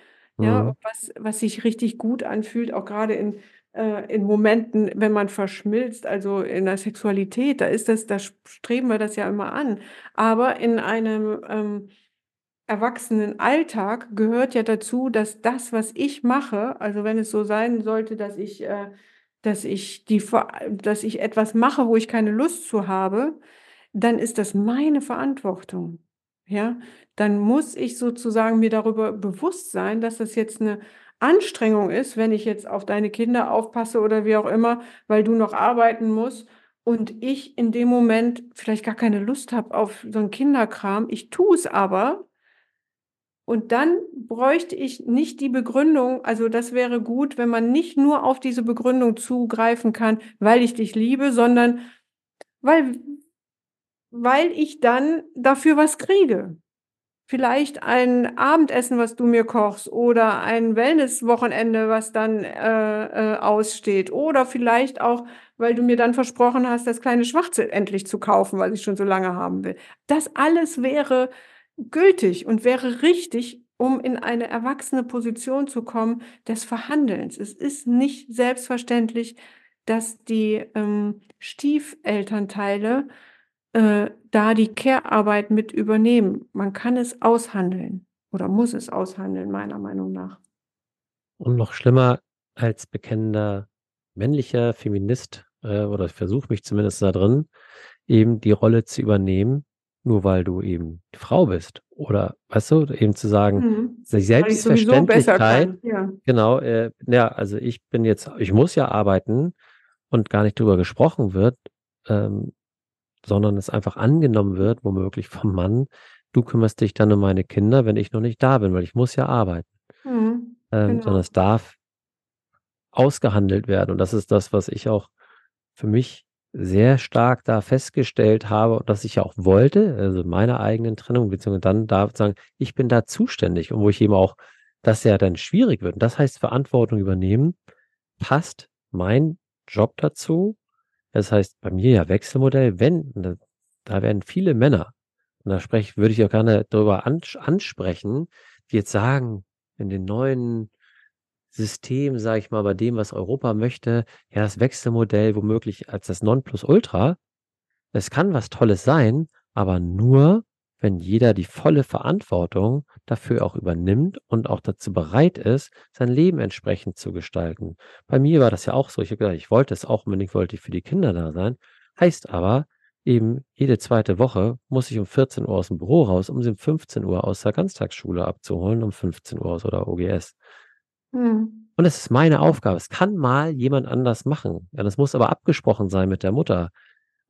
Speaker 2: ja,
Speaker 1: Mhm.
Speaker 2: was was sich richtig gut anfühlt, auch grade in äh, in Momenten, wenn man verschmilzt, also in der Sexualität, da ist das da st streben wir das ja immer an. Aber in einem, ähm, Erwachsenenalltag gehört ja dazu, dass das, was ich mache also wenn es so sein sollte, dass ich äh, dass ich die dass ich etwas mache, wo ich keine Lust zu habe, dann ist das meine Verantwortung, ja? Dann muss ich sozusagen mir darüber bewusst sein, dass das jetzt 'ne Anstrengung ist, wenn ich jetzt auf deine Kinder aufpasse oder wie auch immer, weil du noch arbeiten musst und ich in dem Moment vielleicht gar keine Lust habe auf so 'n Kinderkram. Ich tue es aber und dann bräuchte ich nicht die Begründung also das wäre gut, wenn man nicht nur auf diese Begründung zugreifen kann: „Weil ich dich liebe“, sondern weil weil ich dann dafür was kriege. Vielleicht ein Abendessen, was du mir kochst oder ein Wellness-Wochenende, was dann, äh, äh, aussteht oder vielleicht auch, weil du mir dann versprochen hast, das kleine Schwarze endlich zu kaufen, was ich schon so lange haben will. Das alles wäre gültig und wäre richtig, um in eine erwachsene Position zu kommen des Verhandelns. Es ist nicht selbstverständlich, dass die ähm, Stiefelternteile äh, da die Care-Arbeit mit übernehmen. Man kann es aushandeln oder muss es aushandeln, meiner Meinung nach.
Speaker 1: Und noch schlimmer als bekennender männlicher Feminist, äh, oder ich versuche mich zumindest da drin, eben die Rolle zu übernehmen, nur weil du eben Frau bist. Oder, weißt du, eben zu sagen,
Speaker 2: Mhm.
Speaker 1: die Selbstverständlichkeit.
Speaker 2: Ja.
Speaker 1: genau, äh, ja, also ich bin jetzt, ich muss ja arbeiten und gar nicht drüber gesprochen wird, ähm, sondern es einfach angenommen wird, womöglich vom Mann, du kümmerst dich dann um meine Kinder, wenn ich noch nicht da bin, weil ich muss ja arbeiten.
Speaker 2: Mhm.
Speaker 1: Ähm, sondern
Speaker 2: Genau.
Speaker 1: es darf ausgehandelt werden. Und das ist das, was ich auch für mich sehr stark da festgestellt habe und dass ich ja auch wollte, also meine eigenen Trennung, beziehungsweise dann da sagen, ich bin da zuständig und wo ich eben auch, das ja dann schwierig wird. Und das heißt, Verantwortung übernehmen, passt mein Job dazu. Das heißt, bei mir ja Wechselmodell, wenn, da, werden viele Männer, und da spreche, würde ich auch gerne darüber ans ansprechen, die jetzt sagen, in den neuen System, sage ich mal, bei dem, was Europa möchte, ja, das Wechselmodell womöglich als das Nonplusultra. Es kann was Tolles sein, aber nur, wenn jeder die volle Verantwortung dafür auch übernimmt und auch dazu bereit ist, sein Leben entsprechend zu gestalten. Bei mir war das ja auch so. Ich habe gesagt, ich wollte es auch unbedingt, wollte ich für die Kinder da sein. Heißt aber, eben jede zweite Woche muss ich um 14 Uhr aus dem Büro raus, um sie um 15 Uhr aus der Ganztagsschule abzuholen, um 15 Uhr aus oder OGS.
Speaker 2: Mhm.
Speaker 1: Und es ist meine Aufgabe. Es kann mal jemand anders machen. Ja, das muss aber abgesprochen sein mit der Mutter.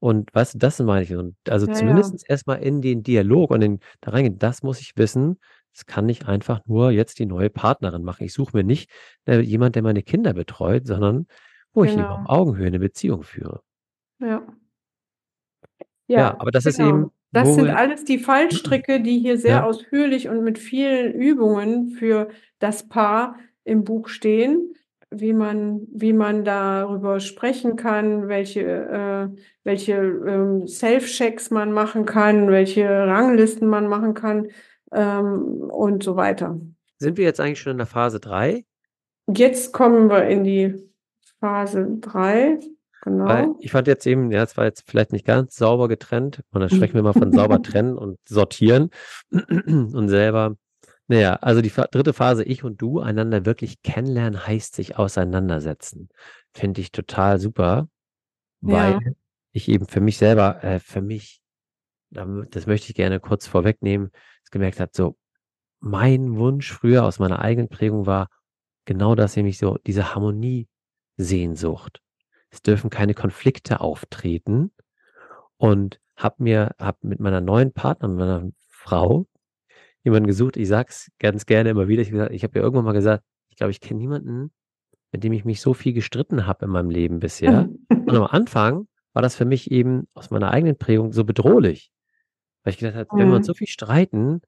Speaker 1: Und weißt du, das meine ich. Und also
Speaker 2: Ja, ja.
Speaker 1: zumindest erstmal in den Dialog und in, da reingehen, das muss ich wissen. Das kann nicht einfach nur jetzt die neue Partnerin machen. Ich suche mir nicht äh, jemand, der meine Kinder betreut, sondern wo ich eben
Speaker 2: Genau.
Speaker 1: auf Augenhöhe eine Beziehung führe.
Speaker 2: Ja.
Speaker 1: Ja,
Speaker 2: Ja,
Speaker 1: aber das ist
Speaker 2: genau.
Speaker 1: eben,
Speaker 2: Das sind alles die Fallstricke, die hier sehr
Speaker 1: ja,
Speaker 2: ausführlich und mit vielen Übungen für das Paar im Buch stehen, wie man, wie man darüber sprechen kann, welche, äh, welche ähm, Self-Checks man machen kann, welche Ranglisten man machen kann ähm, und so weiter.
Speaker 1: sind wir jetzt eigentlich schon in der Phase 3?
Speaker 2: Jetzt kommen wir in die Phase 3,
Speaker 1: Weil
Speaker 2: genau.
Speaker 1: ich fand jetzt eben, ja, es war jetzt vielleicht nicht ganz sauber getrennt. Und dann sprechen wir mal von [LAUGHS] sauber trennen und sortieren und selber. Naja, also die dritte Phase, ich und du, einander wirklich kennenlernen, heißt sich auseinandersetzen. Finde ich total super, weil
Speaker 2: Ja,
Speaker 1: ich eben für mich selber, äh, für mich, da- das möchte ich gerne kurz vorwegnehmen, es gemerkt habe, so mein Wunsch früher aus meiner eigenen Prägung war genau das, nämlich so diese Harmoniesehnsucht. Es dürfen keine Konflikte auftreten und habe mir, habe mit meiner neuen Partnerin, mit meiner Frau, jemanden gesucht. Ich sag's ganz gerne immer wieder. Ich, ich habe ja irgendwann mal gesagt, ich glaube, ich kenne niemanden, mit dem ich mich so viel gestritten habe in meinem Leben bisher. Und am [LAUGHS] Anfang war das für mich eben aus meiner eigenen Prägung so bedrohlich, weil ich gedacht habe, wenn wir uns so
Speaker 2: Mhm.
Speaker 1: viel streiten,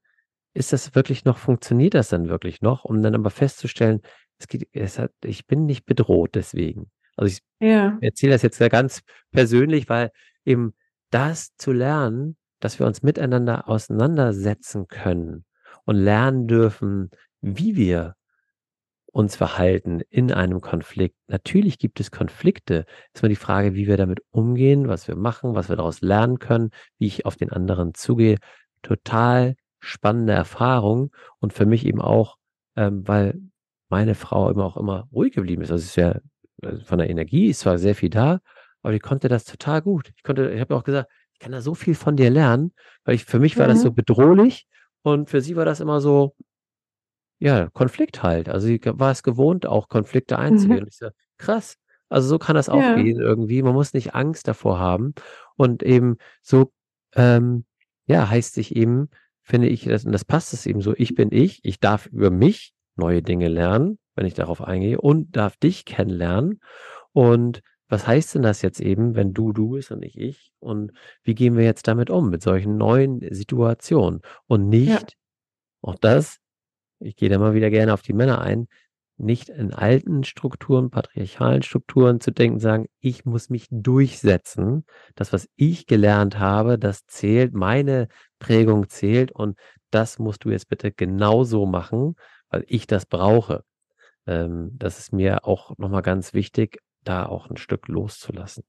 Speaker 1: ist das wirklich noch, funktioniert das dann wirklich noch? Um dann aber festzustellen, es geht, es hat, ich bin nicht bedroht deswegen. Also ich
Speaker 2: ja,
Speaker 1: erzähle das jetzt ja ganz persönlich, weil eben das zu lernen, dass wir uns miteinander auseinandersetzen können und lernen dürfen, wie wir uns verhalten in einem Konflikt. Natürlich gibt es Konflikte. Ist mal die Frage, wie wir damit umgehen, was wir machen, was wir daraus lernen können, wie ich auf den anderen zugehe. Total spannende Erfahrung und für mich eben auch, ähm, weil meine Frau immer auch immer ruhig geblieben ist. Also es ist ja äh, von der Energie ist zwar sehr viel da, aber ich konnte das total gut. Ich konnte, ich habe auch gesagt, ich kann da so viel von dir lernen, weil ich für mich war das so
Speaker 2: mhm.
Speaker 1: bedrohlich und für sie war das immer so, ja, Konflikt halt. Also sie war es gewohnt, auch Konflikte einzugehen.
Speaker 2: Mhm.
Speaker 1: Und ich so, krass. Also so kann das auch
Speaker 2: Ja,
Speaker 1: gehen irgendwie. Man muss nicht Angst davor haben. Und eben so, ähm, ja, heißt sich eben, finde ich, das, und das passt es eben so, ich bin ich, ich darf über mich neue Dinge lernen, wenn ich darauf eingehe, und darf dich kennenlernen. Und was heißt denn das jetzt eben, wenn du du bist und ich ich? Und wie gehen wir jetzt damit um, mit solchen neuen Situationen? Und
Speaker 2: ja,
Speaker 1: nicht, auch das, ich gehe da mal wieder gerne auf die Männer ein, nicht in alten Strukturen, patriarchalen Strukturen zu denken, sagen, ich muss mich durchsetzen. Das, was ich gelernt habe, das zählt, meine Prägung zählt und das musst du jetzt bitte genauso machen, weil ich das brauche. Ähm, das ist mir auch nochmal ganz wichtig, da auch ein Stück loszulassen.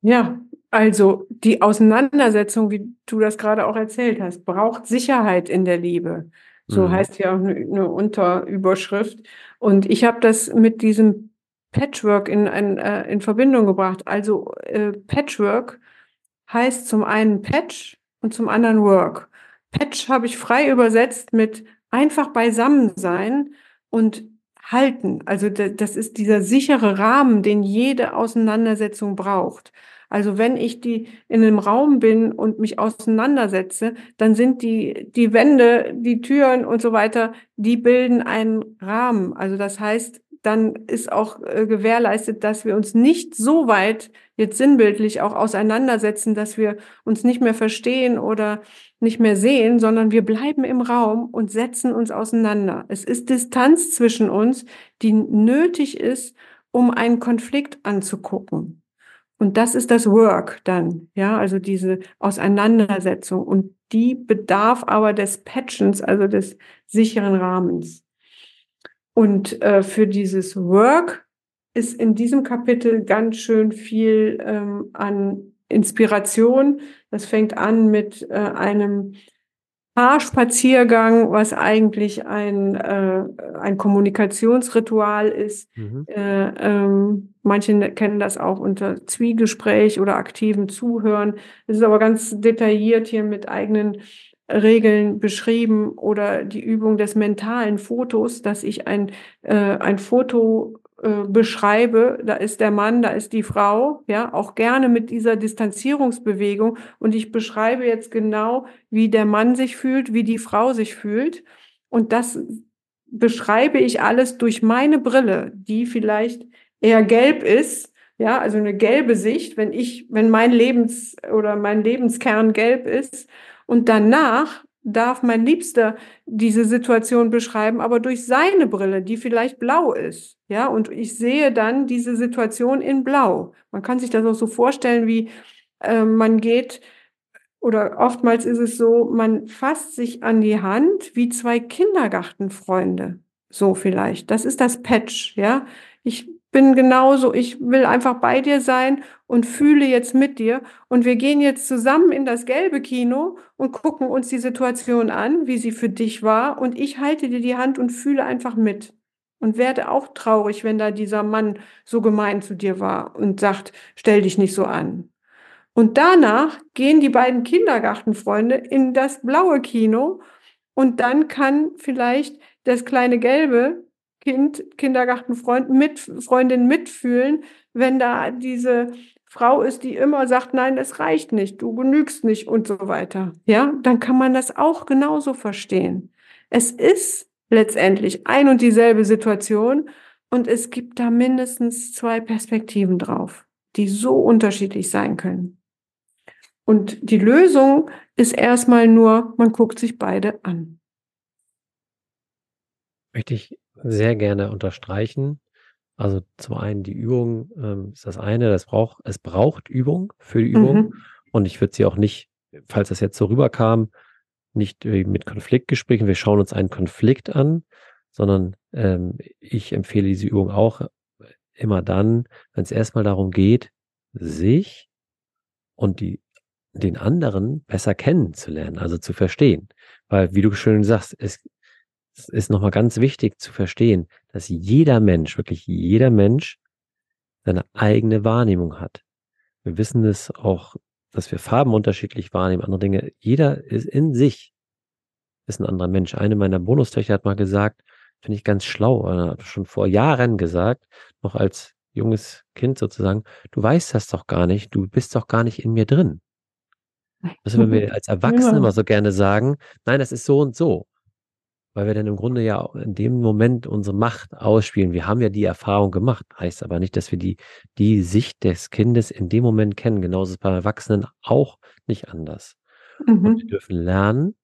Speaker 2: Ja, also die Auseinandersetzung, wie du das gerade auch erzählt hast, braucht Sicherheit in der Liebe. So mhm. heißt ja auch eine, eine Unterüberschrift. Und ich habe das mit diesem Patchwork in, ein, äh, in Verbindung gebracht. Also äh, Patchwork heißt zum einen Patch und zum anderen Work. Patch habe ich frei übersetzt mit einfach beisammen sein und halten. Also das ist dieser sichere Rahmen, den jede Auseinandersetzung braucht. Also wenn ich die in einem Raum bin und mich auseinandersetze, dann sind die, die Wände, die Türen und so weiter, die bilden einen Rahmen. Also das heißt, dann ist auch äh, gewährleistet, dass wir uns nicht so weit jetzt sinnbildlich auch auseinandersetzen, dass wir uns nicht mehr verstehen oder nicht mehr sehen, sondern wir bleiben im Raum und setzen uns auseinander. Es ist Distanz zwischen uns, die nötig ist, um einen Konflikt anzugucken. Und das ist das Work dann, ja, also diese Auseinandersetzung. Und die bedarf aber des Patchens, also des sicheren Rahmens. Und äh, für dieses Work ist in diesem Kapitel ganz schön viel ähm, an Inspiration. Das fängt an mit äh, einem Paarspaziergang, was eigentlich ein, äh, ein Kommunikationsritual ist. Mhm. Äh, ähm, manche ne-, kennen das auch unter Zwiegespräch oder aktiven Zuhören. Es ist aber ganz detailliert hier mit eigenen Regeln beschrieben oder die Übung des mentalen Fotos, dass ich ein, äh, ein Foto äh, beschreibe, da ist der Mann, da ist die Frau, ja, auch gerne mit dieser Distanzierungsbewegung. Und ich beschreibe jetzt genau, wie der Mann sich fühlt, wie die Frau sich fühlt. Und das beschreibe ich alles durch meine Brille, die vielleicht eher gelb ist, ja, also eine gelbe Sicht, wenn ich, wenn mein Lebens oder mein Lebenskern gelb ist. Und danach darf mein Liebster diese Situation beschreiben, aber durch seine Brille, die vielleicht blau ist. Ja, und ich sehe dann diese Situation in blau. Man kann sich das auch so vorstellen, wie äh, man geht, oder oftmals ist es so, man fasst sich an die Hand wie zwei Kindergartenfreunde. So vielleicht. Das ist das Patch, ja. Ich bin genauso, ich will einfach bei dir sein und fühle jetzt mit dir. Und wir gehen jetzt zusammen in das gelbe Kino und gucken uns die Situation an, wie sie für dich war. Und ich halte dir die Hand und fühle einfach mit. Und werde auch traurig, wenn da dieser Mann so gemein zu dir war und sagt, stell dich nicht so an. Und danach gehen die beiden Kindergartenfreunde in das blaue Kino und dann kann vielleicht das kleine Gelbe Kind, Kindergartenfreund, mit, Freundin mitfühlen, wenn da diese Frau ist, die immer sagt, nein, es reicht nicht, du genügst nicht und so weiter. Ja, dann kann man das auch genauso verstehen. Es ist letztendlich ein und dieselbe Situation und es gibt da mindestens zwei Perspektiven drauf, die so unterschiedlich sein können. Und die Lösung ist erstmal nur, man guckt sich beide an.
Speaker 1: Möchte ich sehr gerne unterstreichen. Also zum einen die Übung ähm, ist das eine, das braucht, es braucht Übung für die Übung. Mhm. Und ich würde sie auch nicht, falls das jetzt so rüberkam, nicht mit Konfliktgesprächen, wir schauen uns einen Konflikt an, sondern ähm, ich empfehle diese Übung auch immer dann, wenn es erstmal darum geht, sich und die, den anderen besser kennenzulernen, also zu verstehen. Weil, wie du schön sagst, es, es ist nochmal ganz wichtig zu verstehen, dass jeder Mensch, wirklich jeder Mensch, seine eigene Wahrnehmung hat. Wir wissen es auch, dass wir Farben unterschiedlich wahrnehmen, andere Dinge. Jeder ist in sich, ist ein anderer Mensch. Eine meiner Bonustöchter hat mal gesagt, finde ich ganz schlau, hat schon vor Jahren gesagt, noch als junges Kind sozusagen, du weißt das doch gar nicht, du bist doch gar nicht in mir drin. Also wenn wir [LAUGHS] als Erwachsene ja. immer so gerne sagen, nein, das ist so und so weil wir dann im Grunde ja in dem Moment unsere Macht ausspielen. Wir haben ja die Erfahrung gemacht, heißt aber nicht, dass wir die, die Sicht des Kindes in dem Moment kennen. Genauso ist es bei Erwachsenen auch nicht anders. Mhm. Und wir dürfen lernen,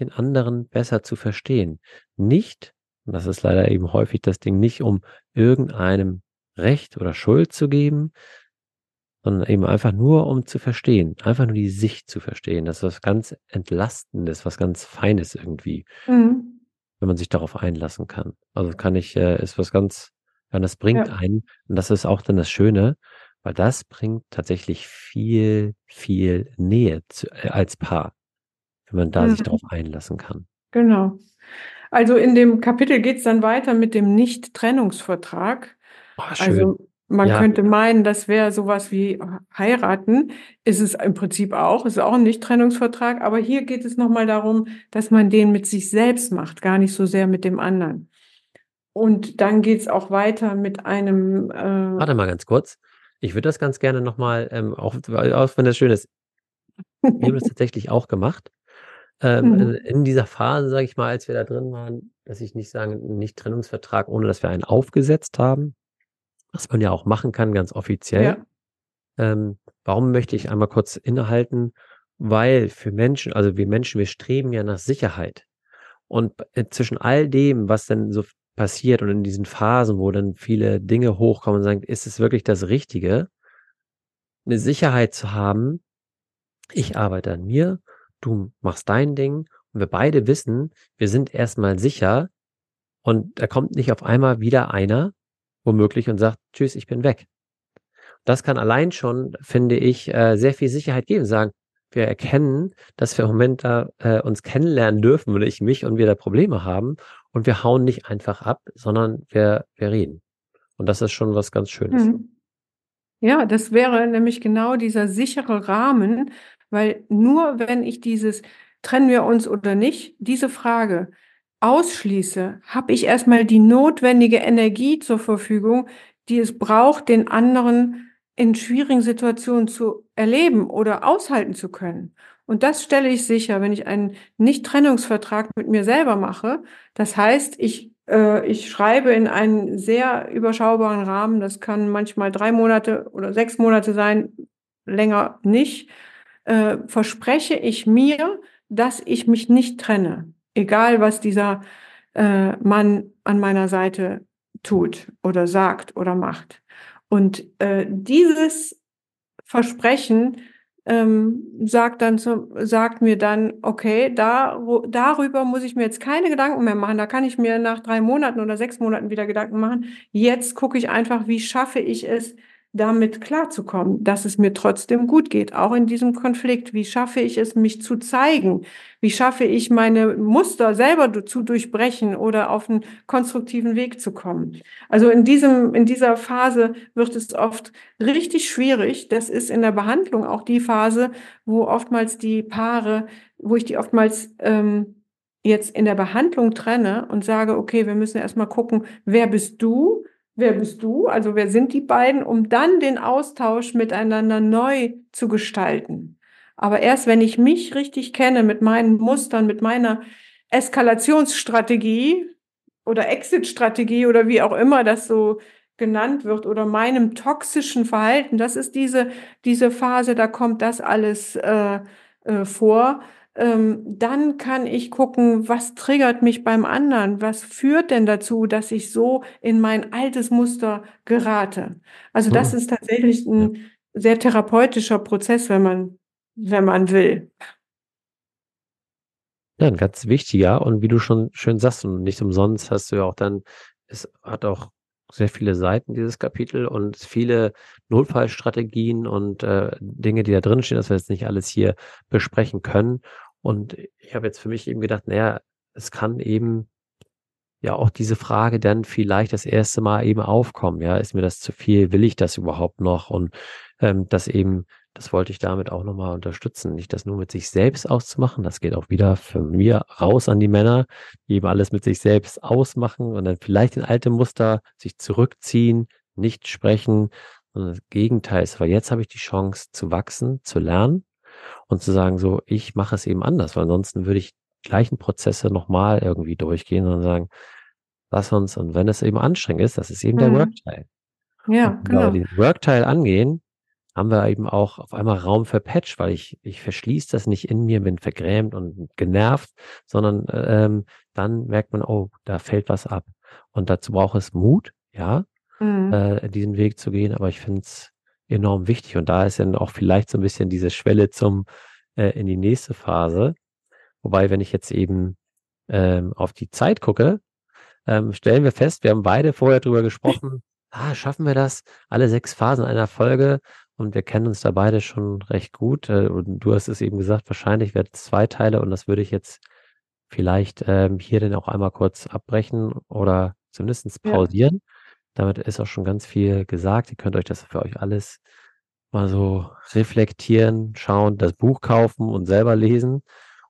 Speaker 1: den anderen besser zu verstehen. Nicht, und das ist leider eben häufig das Ding, nicht um irgendeinem Recht oder Schuld zu geben, sondern eben einfach nur, um zu verstehen, einfach nur die Sicht zu verstehen. Das ist was ganz Entlastendes, was ganz Feines irgendwie,
Speaker 2: Mhm.
Speaker 1: wenn man sich darauf einlassen kann. Also kann ich, äh, ist was ganz, ja, das bringt
Speaker 2: Ja.
Speaker 1: einen, und das ist auch dann das Schöne, weil das bringt tatsächlich viel, viel Nähe zu, äh, als Paar, wenn man da sich
Speaker 2: Mhm.
Speaker 1: darauf einlassen kann.
Speaker 2: Genau. Also in dem Kapitel geht es dann weiter mit dem Nicht-Trennungsvertrag.
Speaker 1: Oh, schön.
Speaker 2: Also man
Speaker 1: Ja.
Speaker 2: könnte meinen, das wäre sowas wie heiraten. Ist es im Prinzip auch, ist auch ein Nicht-Trennungsvertrag, aber hier geht es nochmal darum, dass man den mit sich selbst macht, gar nicht so sehr mit dem anderen. Und dann geht es auch weiter mit einem, äh,
Speaker 1: Warte mal ganz kurz. Ich würde das ganz gerne nochmal, ähm, auch, auch wenn das schön ist, wir haben das [LAUGHS] tatsächlich auch gemacht. Ähm,
Speaker 2: Mhm.
Speaker 1: in dieser Phase, sage ich mal, als wir da drin waren, dass ich nicht sagen, nicht Trennungsvertrag, ohne dass wir einen aufgesetzt haben, was man ja auch machen kann, ganz offiziell.
Speaker 2: ja,
Speaker 1: Ähm, warum möchte ich einmal kurz innehalten? Weil für Menschen, also wir Menschen, wir streben ja nach Sicherheit. Und äh, zwischen all dem, was dann so passiert und in diesen Phasen, wo dann viele Dinge hochkommen und sagen, ist es wirklich das Richtige, eine Sicherheit zu haben, ich arbeite an mir, du machst dein Ding und wir beide wissen, wir sind erstmal sicher und da kommt nicht auf einmal wieder einer, womöglich, und sagt, tschüss, ich bin weg. Das kann allein schon, finde ich, äh, sehr viel Sicherheit geben. Sagen, wir erkennen, dass wir im Moment da äh, uns kennenlernen dürfen oder ich mich und wir da Probleme haben und wir hauen nicht einfach ab, sondern wir, wir reden. Und das ist schon was ganz Schönes.
Speaker 2: Mhm. Ja, das wäre nämlich genau dieser sichere Rahmen, weil nur wenn ich dieses trennen wir uns oder nicht, diese Frage ausschließe, habe ich erstmal die notwendige Energie zur Verfügung, die es braucht, den anderen in schwierigen Situationen zu erleben oder aushalten zu können. Und das stelle ich sicher, wenn ich einen Nicht-Trennungsvertrag mit mir selber mache. Das heißt, ich äh, ich schreibe in einen sehr überschaubaren Rahmen. Das kann manchmal drei Monate oder sechs Monate sein, länger nicht. Äh, verspreche ich mir, dass ich mich nicht trenne, egal was dieser äh, Mann an meiner Seite tut oder sagt oder macht. Und äh, dieses Versprechen ähm, sagt dann zu, sagt mir dann, okay, da, darüber muss ich mir jetzt keine Gedanken mehr machen. Da kann ich mir nach drei Monaten oder sechs Monaten wieder Gedanken machen. Jetzt gucke ich einfach, wie schaffe ich es, damit klarzukommen, dass es mir trotzdem gut geht, auch in diesem Konflikt. Wie schaffe ich es, mich zu zeigen? Wie schaffe ich meine Muster selber zu durchbrechen oder auf einen konstruktiven Weg zu kommen? Also in diesem, in dieser Phase wird es oft richtig schwierig. Das ist in der Behandlung auch die Phase, wo oftmals die Paare, wo ich die oftmals ähm, jetzt in der Behandlung trenne und sage, okay, wir müssen erstmal gucken, wer bist du? Wer bist du? Also wer sind die beiden, um dann den Austausch miteinander neu zu gestalten. Aber erst wenn ich mich richtig kenne mit meinen Mustern, mit meiner Eskalationsstrategie oder Exit-Strategie oder wie auch immer das so genannt wird oder meinem toxischen Verhalten, das ist diese, diese Phase, da kommt das alles äh, äh, vor ähm, dann kann ich gucken, was triggert mich beim anderen, was führt denn dazu, dass ich so in mein altes Muster gerate. Also das
Speaker 1: Mhm.
Speaker 2: ist tatsächlich ein sehr therapeutischer Prozess, wenn man, wenn man will.
Speaker 1: Ja, ein ganz wichtiger und wie du schon schön sagst und nicht umsonst hast du ja auch dann, es hat auch sehr viele Seiten, dieses Kapitel und viele Notfallstrategien und äh, Dinge, die da drin stehen, dass wir jetzt nicht alles hier besprechen können. Und ich habe jetzt für mich eben gedacht, naja, es kann eben ja auch diese Frage dann vielleicht das erste Mal eben aufkommen. Ja, ist mir das zu viel? Will ich das überhaupt noch? Und ähm, das eben, das wollte ich damit auch nochmal unterstützen. Nicht das nur mit sich selbst auszumachen. Das geht auch wieder für mir raus an die Männer, die eben alles mit sich selbst ausmachen und dann vielleicht in alte Muster sich zurückziehen, nicht sprechen. Und das Gegenteil ist, weil jetzt habe ich die Chance zu wachsen, zu lernen und zu sagen, so, ich mache es eben anders, weil ansonsten würde ich die gleichen Prozesse nochmal irgendwie durchgehen und sagen, lass uns, und wenn es eben anstrengend ist, das ist eben der
Speaker 2: Mhm.
Speaker 1: Workteil.
Speaker 2: Ja,
Speaker 1: Und wenn wir
Speaker 2: genau.
Speaker 1: den Workteil angehen, haben wir eben auch auf einmal Raum für Patch, weil ich, ich verschließe das nicht in mir, bin vergrämt und genervt, sondern ähm, dann merkt man, oh, da fällt was ab. Und dazu braucht es Mut, ja,
Speaker 2: Mhm.
Speaker 1: äh, diesen Weg zu gehen, aber ich finde es enorm wichtig. Und da ist dann auch vielleicht so ein bisschen diese Schwelle zum äh, in die nächste Phase. Wobei, wenn ich jetzt eben ähm, auf die Zeit gucke, ähm, stellen wir fest, wir haben beide vorher drüber gesprochen, ah, schaffen wir das? Alle sechs Phasen einer Folge und wir kennen uns da beide schon recht gut. Äh, und du hast es eben gesagt, wahrscheinlich wird es zwei Teile und das würde ich jetzt vielleicht ähm, hier dann auch einmal kurz abbrechen oder zumindest pausieren. Ja. Damit ist auch schon ganz viel gesagt. Ihr könnt euch das für euch alles mal so reflektieren, schauen, das Buch kaufen und selber lesen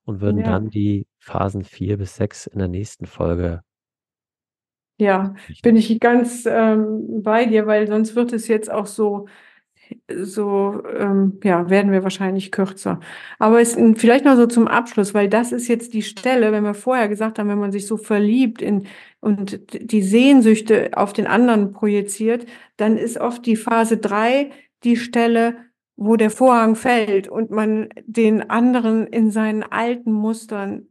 Speaker 1: und würden ja. dann die Phasen vier bis sechs in der nächsten Folge.
Speaker 2: Ja, bin ich ganz ähm, bei dir, weil sonst wird es jetzt auch so so ähm, ja, werden wir wahrscheinlich kürzer. Aber es vielleicht noch so zum Abschluss, weil das ist jetzt die Stelle, wenn wir vorher gesagt haben, wenn man sich so verliebt in und die Sehnsüchte auf den anderen projiziert, dann ist oft die Phase drei die Stelle, wo der Vorhang fällt und man den anderen in seinen alten Mustern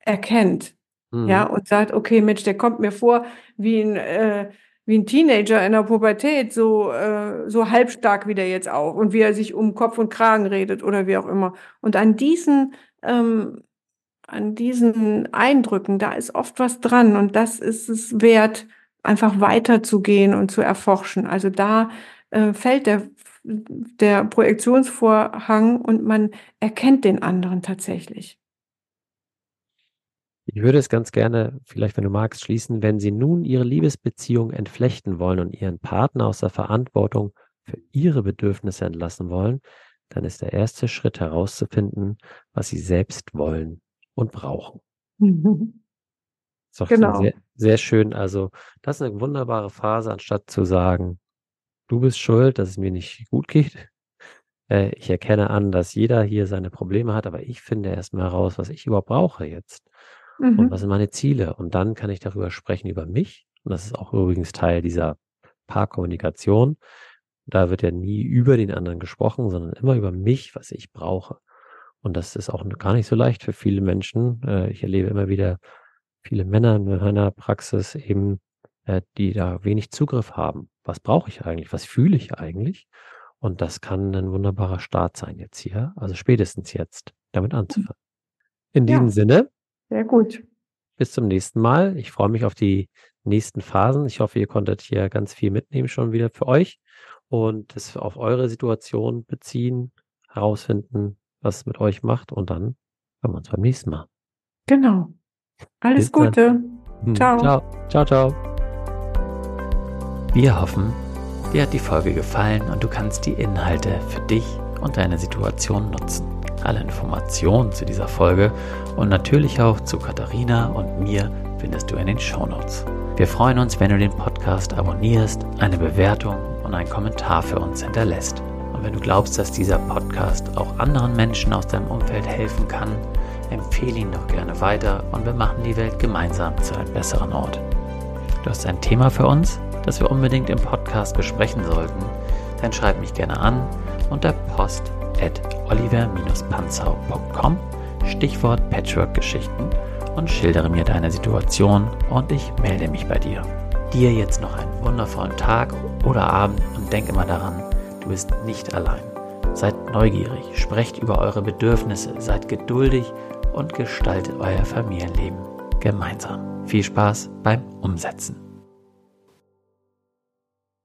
Speaker 2: erkennt. Mhm. Ja, und sagt, okay, Mensch, der kommt mir vor wie ein äh, wie ein Teenager in der Pubertät, so, äh, so halbstark wie der jetzt auch und wie er sich um Kopf und Kragen redet oder wie auch immer. Und an diesen, ähm, an diesen Eindrücken, da ist oft was dran und das ist es wert, einfach weiterzugehen und zu erforschen. Also da äh, fällt der, der Projektionsvorhang und man erkennt den anderen tatsächlich.
Speaker 1: Ich würde es ganz gerne, vielleicht wenn du magst, schließen, wenn Sie nun Ihre Liebesbeziehung entflechten wollen und Ihren Partner aus der Verantwortung für Ihre Bedürfnisse entlassen wollen, dann ist der erste Schritt herauszufinden, was Sie selbst wollen und brauchen. Mhm. [LAUGHS] Ist doch genau. sehr, sehr schön. Also, das ist eine wunderbare Phase, anstatt zu sagen, du bist schuld, dass es mir nicht gut geht. Äh, ich erkenne an, dass jeder hier seine Probleme hat, aber ich finde erstmal heraus, was ich überhaupt brauche jetzt. Mhm. Und was sind meine Ziele? Und dann kann ich darüber sprechen, über mich. Und das ist auch übrigens Teil dieser Paarkommunikation. Da wird ja nie über den anderen gesprochen, sondern immer über mich, was ich brauche. Und das ist auch gar nicht so leicht für viele Menschen. Äh, ich erlebe immer wieder viele Männer in meiner Praxis eben, äh, die da wenig Zugriff haben. Was brauche ich eigentlich? Was fühle ich eigentlich? Und das kann ein wunderbarer Start sein jetzt hier, also spätestens jetzt, damit anzufangen. In diesem ja. Sinne,
Speaker 2: sehr gut.
Speaker 1: Bis zum nächsten Mal. Ich freue mich auf die nächsten Phasen. Ich hoffe, ihr konntet hier ganz viel mitnehmen schon wieder für euch und es auf eure Situation beziehen, herausfinden, was es mit euch macht und dann hören wir uns beim nächsten Mal.
Speaker 2: Genau. Alles Bis Gute.
Speaker 1: Hm. Ciao. Ciao, ciao, ciao. Wir hoffen, dir hat die Folge gefallen und du kannst die Inhalte für dich und deine Situation nutzen. Alle Informationen zu dieser Folge und natürlich auch zu Katharina und mir findest du in den Show Notes. Wir freuen uns, wenn du den Podcast abonnierst, eine Bewertung und einen Kommentar für uns hinterlässt. Und wenn du glaubst, dass dieser Podcast auch anderen Menschen aus deinem Umfeld helfen kann, empfehle ihn doch gerne weiter und wir machen die Welt gemeinsam zu einem besseren Ort. Du hast ein Thema für uns, das wir unbedingt im Podcast besprechen sollten, dann schreib mich gerne an unter post at oliver-panzau.com, Stichwort Patchwork-Geschichten und schildere mir deine Situation und ich melde mich bei dir. Dir jetzt noch einen wundervollen Tag oder Abend und denk immer daran, du bist nicht allein. Seid neugierig, sprecht über eure Bedürfnisse, seid geduldig und gestaltet euer Familienleben gemeinsam. Viel Spaß beim Umsetzen.